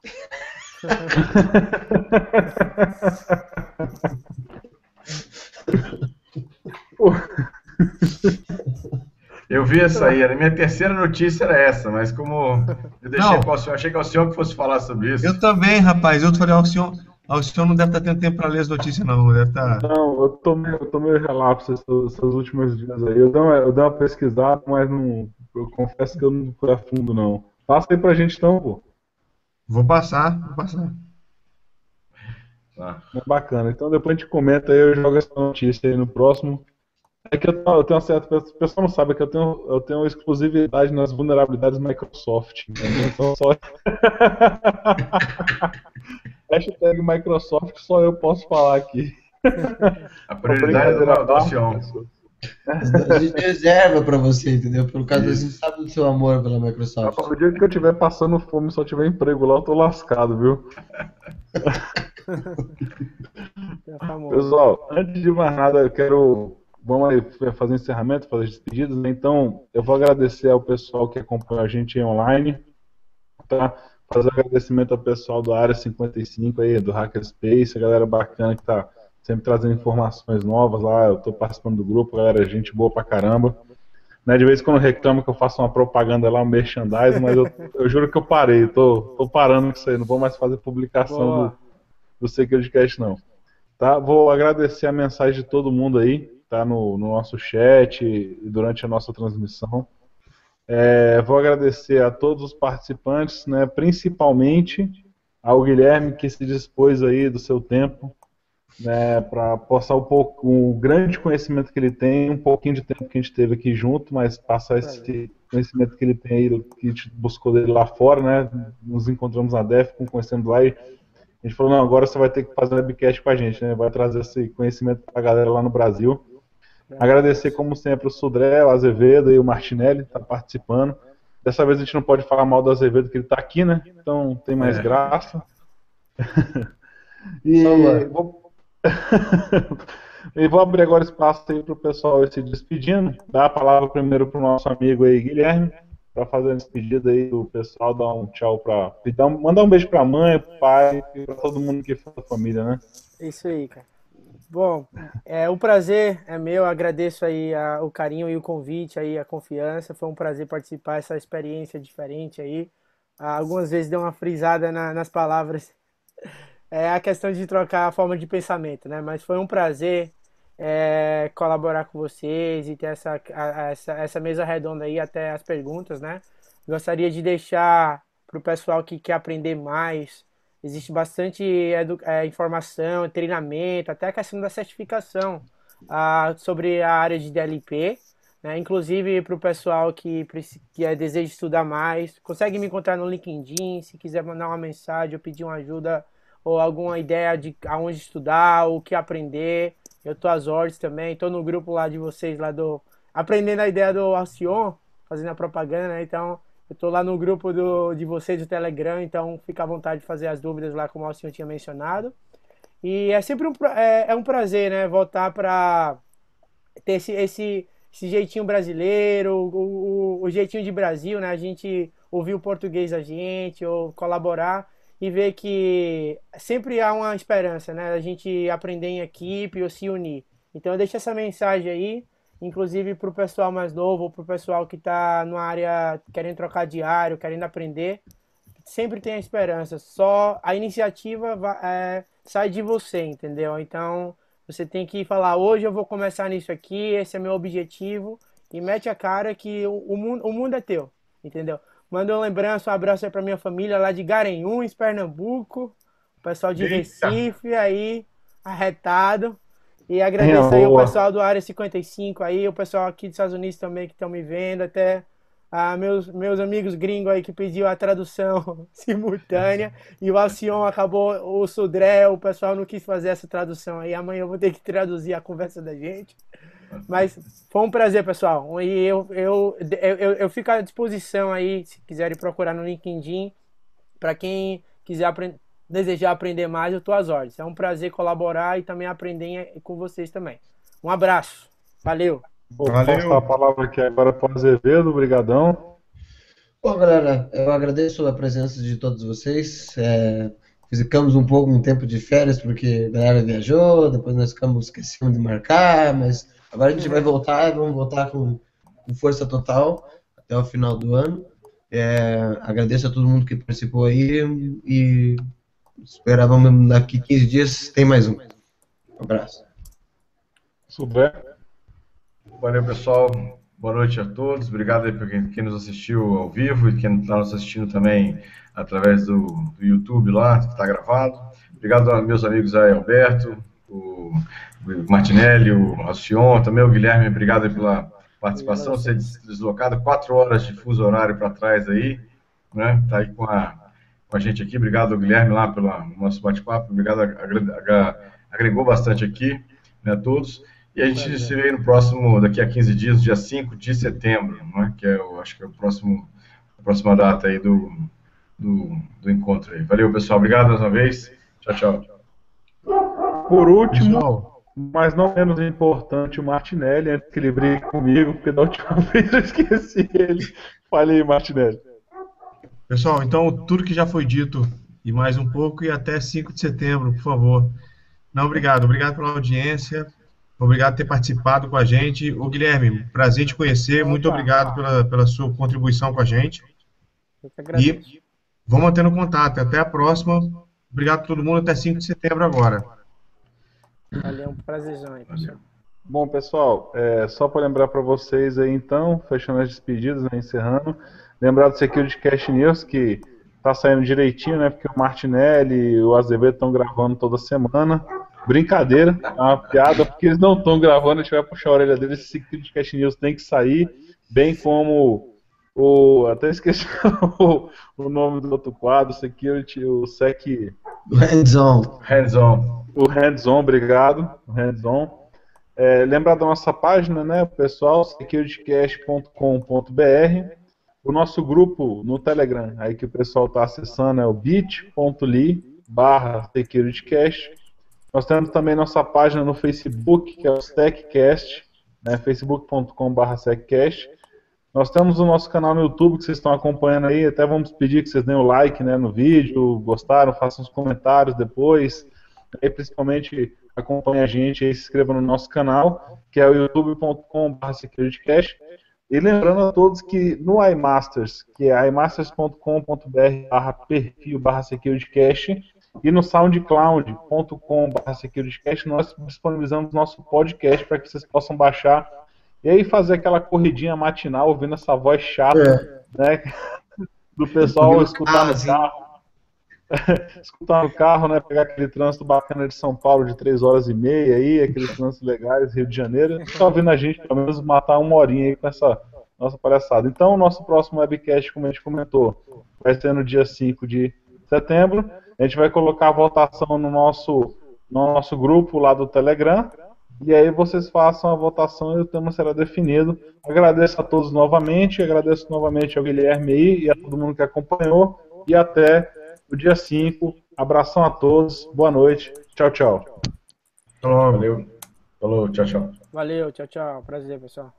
Eu vi essa aí, a minha terceira notícia era essa, mas como eu deixei para o senhor, achei que é o senhor que fosse falar sobre isso. Eu também, rapaz, eu falei, o senhor, o senhor não deve estar tendo tempo para ler as notícias, não, deve estar... Não, eu tô meio, eu tô meio relapso esses, esses últimos dias aí, eu dei, uma, eu dei uma pesquisada, mas não, eu confesso que eu não fui a fundo, não. Passa aí pra gente então, pô. Vou passar, vou passar. Ah. Bacana, então depois a gente comenta aí, eu jogo essa notícia aí no próximo. É que eu, eu tenho uma certa. O pessoal não sabe que eu tenho, eu tenho exclusividade nas vulnerabilidades Microsoft. Então só. Hashtag Microsoft só eu posso falar aqui. A prioridade é da adoção. A gente reserva pra você, entendeu? Por causa gente sabe do seu amor pela Microsoft. O dia que eu estiver passando fome e só tiver emprego lá, eu tô lascado, viu? É Pessoal, antes de mais nada, eu quero vamos aí fazer encerramento, fazer despedidas. Né? Então, eu vou agradecer ao pessoal que acompanha a gente online, tá? Fazer agradecimento ao pessoal do Área 55 aí, do Hackerspace, a galera bacana que tá sempre trazendo informações novas lá. Eu tô participando do grupo, galera, gente boa pra caramba. Né, de vez em quando reclamo que eu faço uma propaganda lá, um merchandising, mas eu, eu juro que eu parei, tô, tô parando com isso aí, não vou mais fazer publicação do, do SecurityCast não. Tá? Vou agradecer a mensagem de todo mundo aí, está no, no, nosso chat e durante a nossa transmissão. É, vou agradecer a todos os participantes, né, principalmente ao Guilherme que se dispôs aí do seu tempo né, para passar um pouco o grande conhecimento que ele tem, um pouquinho de tempo que a gente teve aqui junto, mas passar esse conhecimento que ele tem aí, que a gente buscou dele lá fora, né, nos encontramos na DEF, conhecendo lá e a gente falou, não, agora você vai ter que fazer um webcast com a gente, né, vai trazer esse conhecimento para a galera lá no Brasil. Agradecer, como sempre, o Sudré, o Azevedo e o Martinelli, que tá participando. Dessa vez a gente não pode falar mal do Azevedo, que ele está aqui, né? Então tem mais é. graça. e, vou... e vou abrir agora espaço aí para o pessoal se despedindo. Dar a palavra primeiro para o nosso amigo aí, Guilherme, para fazer a despedida aí do pessoal, dar um tchau para. Mandar um beijo para a mãe, para o pai e para todo mundo que for da família, né? Isso aí, cara. Bom, é, o prazer é meu, agradeço aí a, o carinho e o convite aí, a confiança, foi um prazer participar dessa experiência diferente aí. Algumas vezes deu uma frisada na, nas palavras, é a questão de trocar a forma de pensamento, né? Mas foi um prazer é, colaborar com vocês e ter essa, a, essa, essa mesa redonda aí, até as perguntas, né? Gostaria de deixar para o pessoal que quer aprender mais, Existe bastante é, informação, treinamento, até a questão da certificação ah, sobre a área de DLP. Né? Inclusive para o pessoal que, que é, deseja estudar mais, consegue me encontrar no LinkedIn, se quiser mandar uma mensagem ou pedir uma ajuda ou alguma ideia de aonde estudar, o que aprender. Eu estou às ordens também, estou no grupo lá de vocês, lá do. Aprendendo a ideia do Alcion, fazendo a propaganda, né? Então, eu estou lá no grupo do, de vocês do Telegram, então fica à vontade de fazer as dúvidas lá, como o senhor tinha mencionado. E é sempre um, é, é um prazer, né? Voltar para ter esse, esse, esse, jeitinho brasileiro, o, o, o, jeitinho de Brasil, né? A gente ouvir o português da gente, ou colaborar e ver que sempre há uma esperança, né? A gente aprender em equipe ou se unir. Então eu deixo essa mensagem aí inclusive para o pessoal mais novo, para o pessoal que está numa área querendo trocar diário, querendo aprender, sempre tenha esperança. Só a iniciativa vai, é, sai de você, entendeu? Então você tem que falar: hoje eu vou começar nisso aqui, esse é meu objetivo, e mete a cara que o, o, mundo, o mundo é teu, entendeu? Manda uma lembrança, um abraço aí pra minha família lá de Garanhuns, Pernambuco, o pessoal de Eita. Recife aí, arretado. E agradeço aí o pessoal do Área 55 aí, o pessoal aqui dos Estados Unidos também que estão me vendo, até ah, meus, meus amigos gringos aí que pediu a tradução simultânea e o Alcion acabou, o Sudré, o pessoal não quis fazer essa tradução aí, amanhã eu vou ter que traduzir a conversa da gente. Mas foi um prazer, pessoal. E eu, eu, eu, eu fico à disposição aí, se quiserem procurar no LinkedIn, para quem quiser aprender desejar aprender mais, eu estou às ordens. É um prazer colaborar e também aprender com vocês também. Um abraço. Valeu. Vou Valeu. passar a palavra aqui agora para o Azevedo. Obrigadão. Bom, galera, eu agradeço a presença de todos vocês. É, ficamos um pouco um tempo de férias porque a galera viajou, depois nós ficamos esquecendo de marcar, mas agora a gente vai voltar, vamos voltar com, com força total até o final do ano. É, agradeço a todo mundo que participou aí e Esperávamos daqui 15 dias tem mais um. Um abraço. Souber. Valeu, pessoal. Boa noite a todos. Obrigado aí por quem, quem nos assistiu ao vivo e quem está nos assistindo também através do, do YouTube lá, que está gravado. Obrigado aos meus amigos aí, Alberto, o Martinelli, o Alcion, também o Guilherme. Obrigado pela participação. Você deslocado quatro horas de fuso horário para trás aí, né? Tá aí com a com a gente aqui. Obrigado, Guilherme, lá pelo nosso bate-papo. Obrigado, agregou bastante aqui né, a todos. E a gente se vê no próximo, daqui a 15 dias, dia 5 de setembro, né, que é, eu acho que é o próximo, a próxima data aí do, do, do encontro aí. Valeu, pessoal. Obrigado mais uma vez. Tchau, tchau. Por último, mas não menos importante, o Martinelli, antes que ele brigue comigo, porque da última vez eu esqueci ele. Falei, Martinelli. Pessoal, então tudo que já foi dito e mais um pouco e até 5 de setembro, por favor. Não, obrigado. Obrigado pela audiência. Obrigado por ter participado com a gente. O Guilherme, prazer te conhecer. Muito obrigado pela, pela sua contribuição com a gente. E vamos mantendo contato. Até a próxima. Obrigado a todo mundo. Até 5 de setembro agora. Valeu, um prazerzão aí, pessoal. Bom, pessoal, é, só para lembrar para vocês aí, então, fechando as despedidas, né, encerrando. Lembrar do Security Cash News, que tá saindo direitinho, né? Porque o Martinelli e o Azevedo estão gravando toda semana. Brincadeira, é uma piada, porque eles não estão gravando, a gente vai puxar a orelha deles. Esse Security Cash News tem que sair, bem como o. Até esqueci o, o nome do outro quadro, Security, o Sec. Hands-on. Hands-on. O Hands-on, obrigado. Hands-on. É, lembrar da nossa página, né, pessoal, securitycast.com.br. O nosso grupo no Telegram, aí que o pessoal está acessando, é o bit.ly barra securitycast. Nós temos também nossa página no Facebook, que é o SecCast, né, facebook.com barra. Nós temos o nosso canal no YouTube que vocês estão acompanhando aí, até vamos pedir que vocês deem o like né, no vídeo, gostaram, façam os comentários depois. E principalmente acompanhe a gente e se inscreva no nosso canal, que é o youtube.com.br securitycast. E lembrando a todos que no iMasters, que é imasters.com.br barra perfil barra securitycast e no soundcloud.com barra securitycast nós disponibilizamos nosso podcast para que vocês possam baixar e aí fazer aquela corridinha matinal ouvindo essa voz chata, é. né, do pessoal escutar no carro. escutar no carro, né? Pegar aquele trânsito bacana de São Paulo de 3 horas e meia aí, aqueles trânsitos legais, Rio de Janeiro. Só vendo a gente, pelo menos, matar uma horinha aí com essa nossa palhaçada. Então, o nosso próximo webcast, como a gente comentou, vai ser no dia 5 de setembro. A gente vai colocar a votação no nosso, no nosso grupo lá do Telegram. E aí vocês façam a votação e o tema será definido. Agradeço a todos novamente, agradeço novamente ao Guilherme aí e a todo mundo que acompanhou. E até o dia 5. Abração a todos, boa noite, tchau, tchau. Valeu. Falou, tchau, tchau. Valeu, tchau, tchau. Prazer, pessoal.